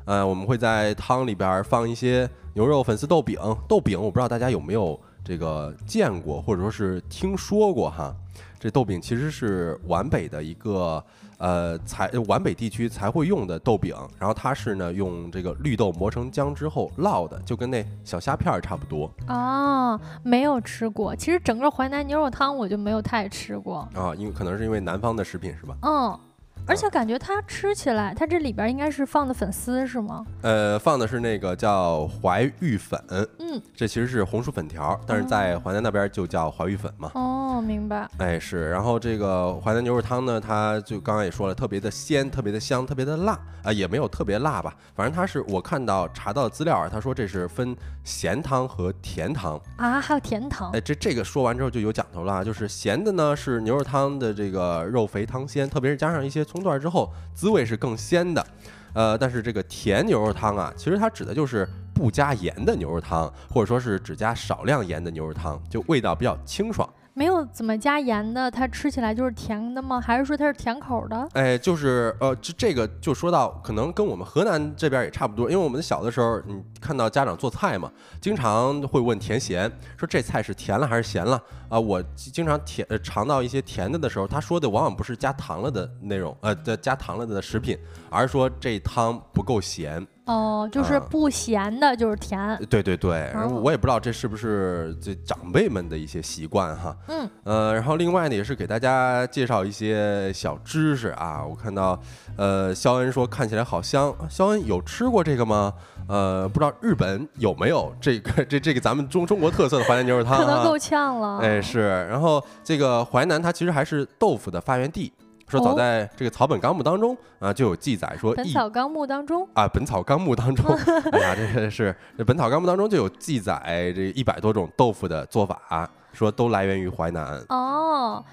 呃，我们会在汤里边放一些牛肉、粉丝、豆饼。豆饼我不知道大家有没有。这个见过或者说是听说过哈，这豆饼其实是皖北的一个呃才皖北地区才会用的豆饼，然后它是呢用这个绿豆磨成浆之后烙的，就跟那小虾片儿差不多。哦，没有吃过，其实整个淮南牛肉汤我就没有太吃过啊，因为可能是因为南方的食品是吧？嗯。而且感觉它吃起来，它这里边应该是放的粉丝是吗？呃，放的是那个叫淮玉粉。嗯，这其实是红薯粉条，但是在淮南那边就叫淮玉粉嘛。哦，明白。哎，是。然后这个淮南牛肉汤呢，它就刚刚也说了，特别的鲜，特别的香，特别的辣啊，也没有特别辣吧。反正它是我看到查到资料啊，他说这是分咸汤和甜汤啊，还有甜汤。哎，这这个说完之后就有讲头了，就是咸的呢是牛肉汤的这个肉肥汤鲜，特别是加上一些。葱段之后，滋味是更鲜的，呃，但是这个甜牛肉汤啊，其实它指的就是不加盐的牛肉汤，或者说是只加少量盐的牛肉汤，就味道比较清爽。没有怎么加盐的，它吃起来就是甜的吗？还是说它是甜口的？哎，就是呃，这这个就说到可能跟我们河南这边也差不多，因为我们小的时候，你看到家长做菜嘛，经常会问甜咸，说这菜是甜了还是咸了啊？我经常甜呃尝到一些甜的的时候，他说的往往不是加糖了的内容，呃，的加糖了的食品，而是说这汤不够咸。哦，就是不咸的，就是甜。对对对，然后我也不知道这是不是这长辈们的一些习惯哈。嗯，呃，然后另外呢，也是给大家介绍一些小知识啊。我看到，呃，肖恩说看起来好香，肖恩有吃过这个吗？呃，不知道日本有没有这个这这个咱们中中国特色的淮南牛肉汤？可能够呛了。哎，是。然后这个淮南它其实还是豆腐的发源地。说早在这个草本纲目当中啊，就有记载说《本草纲目》当中啊，《本草纲目》当中，哎呀，这个是《本草纲目》当中就有记载，这一百多种豆腐的做法，说都来源于淮南。哦，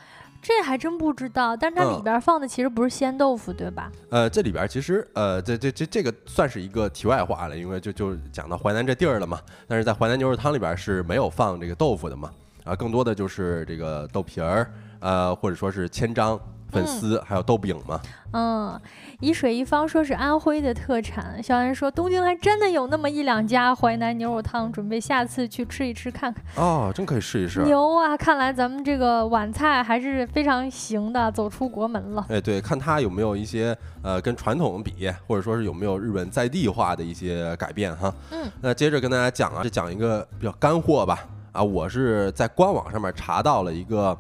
这还真不知道。但是它里边放的其实不是鲜豆腐，对吧？呃，这里边其实呃，这这这这个算是一个题外话了，因为就就讲到淮南这地儿了嘛。但是在淮南牛肉汤里边是没有放这个豆腐的嘛，啊，更多的就是这个豆皮儿，呃，或者说是千张。粉丝还有豆饼吗？嗯，一水一方说是安徽的特产。小安说东京还真的有那么一两家淮南牛肉汤，准备下次去吃一吃看看。哦，真可以试一试。牛啊！看来咱们这个皖菜还是非常行的，走出国门了。哎，对，看它有没有一些呃跟传统比，或者说是有没有日本在地化的一些改变哈。嗯。那接着跟大家讲啊，这讲一个比较干货吧。啊，我是在官网上面查到了一个。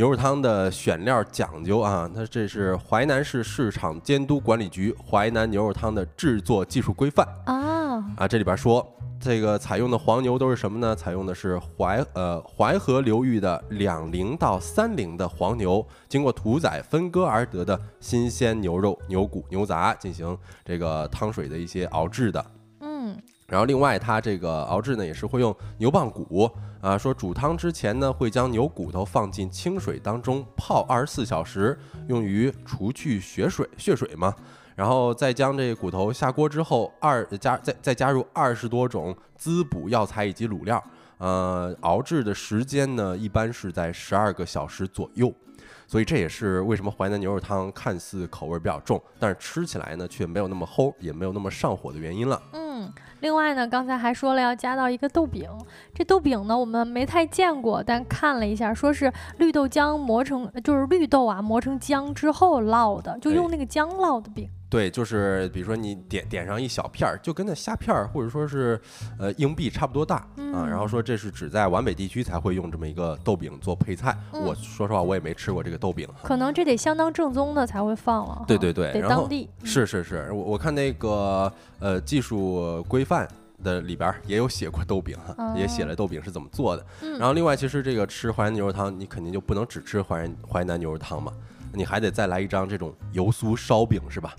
牛肉汤的选料讲究啊，它这是淮南市市场监督管理局淮南牛肉汤的制作技术规范啊啊，这里边说这个采用的黄牛都是什么呢？采用的是淮呃淮河流域的两零到三零的黄牛，经过屠宰分割而得的新鲜牛肉、牛骨、牛杂进行这个汤水的一些熬制的。嗯，然后另外它这个熬制呢也是会用牛棒骨。啊，说煮汤之前呢，会将牛骨头放进清水当中泡二十四小时，用于除去血水血水嘛。然后再将这骨头下锅之后，二加再再加入二十多种滋补药材以及卤料。呃，熬制的时间呢，一般是在十二个小时左右。所以这也是为什么淮南牛肉汤看似口味比较重，但是吃起来呢却没有那么齁，也没有那么上火的原因了。嗯，另外呢，刚才还说了要加到一个豆饼，这豆饼呢我们没太见过，但看了一下，说是绿豆浆磨成，就是绿豆啊磨成浆之后烙的，就用那个浆烙的饼。对，就是比如说你点点上一小片儿，就跟那虾片儿或者说是呃硬币差不多大啊。然后说这是只在皖北地区才会用这么一个豆饼做配菜。我说实话，我也没吃过这个豆饼。可能这得相当正宗的才会放了。对对对，得当地。是是是，我我看那个呃技术规范的里边也有写过豆饼哈，也写了豆饼是怎么做的。然后另外，其实这个吃淮南牛肉汤，你肯定就不能只吃淮淮南牛肉汤嘛，你还得再来一张这种油酥烧饼是吧？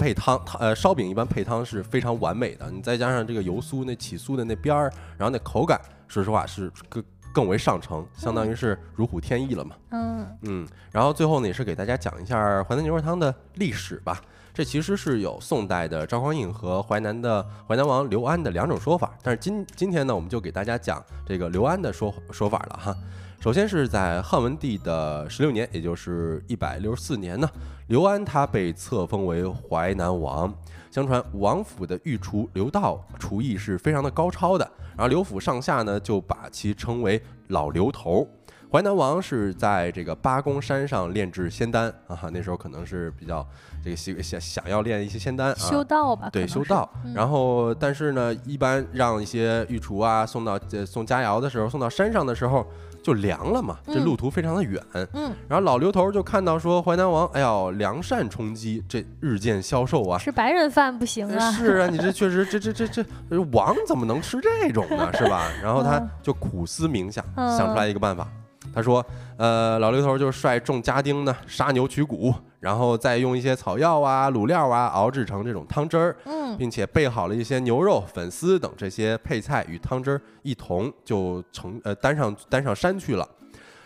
配汤，呃，烧饼一般配汤是非常完美的。你再加上这个油酥那起酥的那边儿，然后那口感，说实话是更更为上乘，相当于是如虎添翼了嘛。嗯嗯。然后最后呢，也是给大家讲一下淮南牛肉汤的历史吧。这其实是有宋代的赵匡胤和淮南的淮南王刘安的两种说法，但是今今天呢，我们就给大家讲这个刘安的说说法了哈。首先是在汉文帝的十六年，也就是一百六十四年呢，刘安他被册封为淮南王。相传王府的御厨刘道厨艺是非常的高超的，然后刘府上下呢就把其称为老刘头。淮南王是在这个八公山上炼制仙丹啊，那时候可能是比较这个想想想要练一些仙丹，修道吧？对，修道。然后但是呢，一般让一些御厨啊送到送佳肴的时候，送到山上的时候。就凉了嘛，这路途非常的远。嗯，然后老刘头就看到说淮南王，哎呦，良善充饥，这日渐消瘦啊，吃白人饭不行啊。是啊，你这确实，这这这这王怎么能吃这种呢？是吧？然后他就苦思冥想，想出来一个办法。他说：“呃，老刘头就率众家丁呢杀牛取骨，然后再用一些草药啊、卤料啊熬制成这种汤汁儿，嗯，并且备好了一些牛肉、粉丝等这些配菜与汤汁儿一同就成呃担上担上山去了。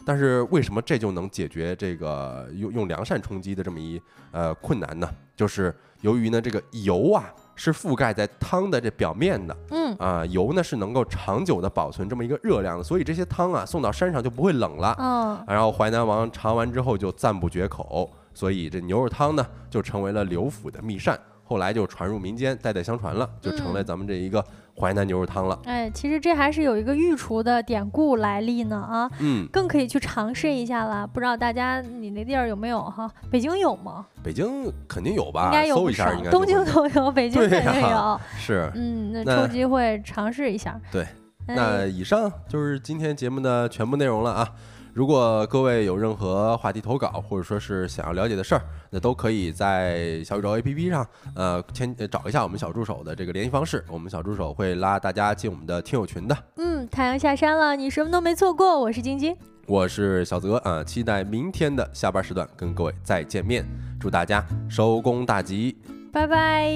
但是为什么这就能解决这个用用良善充饥的这么一呃困难呢？就是由于呢这个油啊是覆盖在汤的这表面的，嗯啊，油呢是能够长久的保存这么一个热量的，所以这些汤啊送到山上就不会冷了。嗯，然后淮南王尝完之后就赞不绝口，所以这牛肉汤呢就成为了刘府的秘膳，后来就传入民间，代代相传了，就成了咱们这一个淮南牛肉汤了。哎，其实这还是有一个御厨的典故来历呢啊，嗯，更可以去尝试一下了。不知道大家你那地儿有没有哈？北京有吗？北京肯定有吧？应该有搜一下应该，东京都有，北京肯定有呀。是。嗯，那那抽机会尝试一下。对哎，那以上就是今天节目的全部内容了啊！如果各位有任何话题投稿，或者说是想要了解的事儿，那都可以在小宇宙 APP 上，呃，签呃找一下我们小助手的这个联系方式，我们小助手会拉大家进我们的听友群的。嗯，太阳下山了，你什么都没错过。我是晶晶，我是小泽啊，期待明天的下班时段跟各位再见面，祝大家收工大吉。拜拜。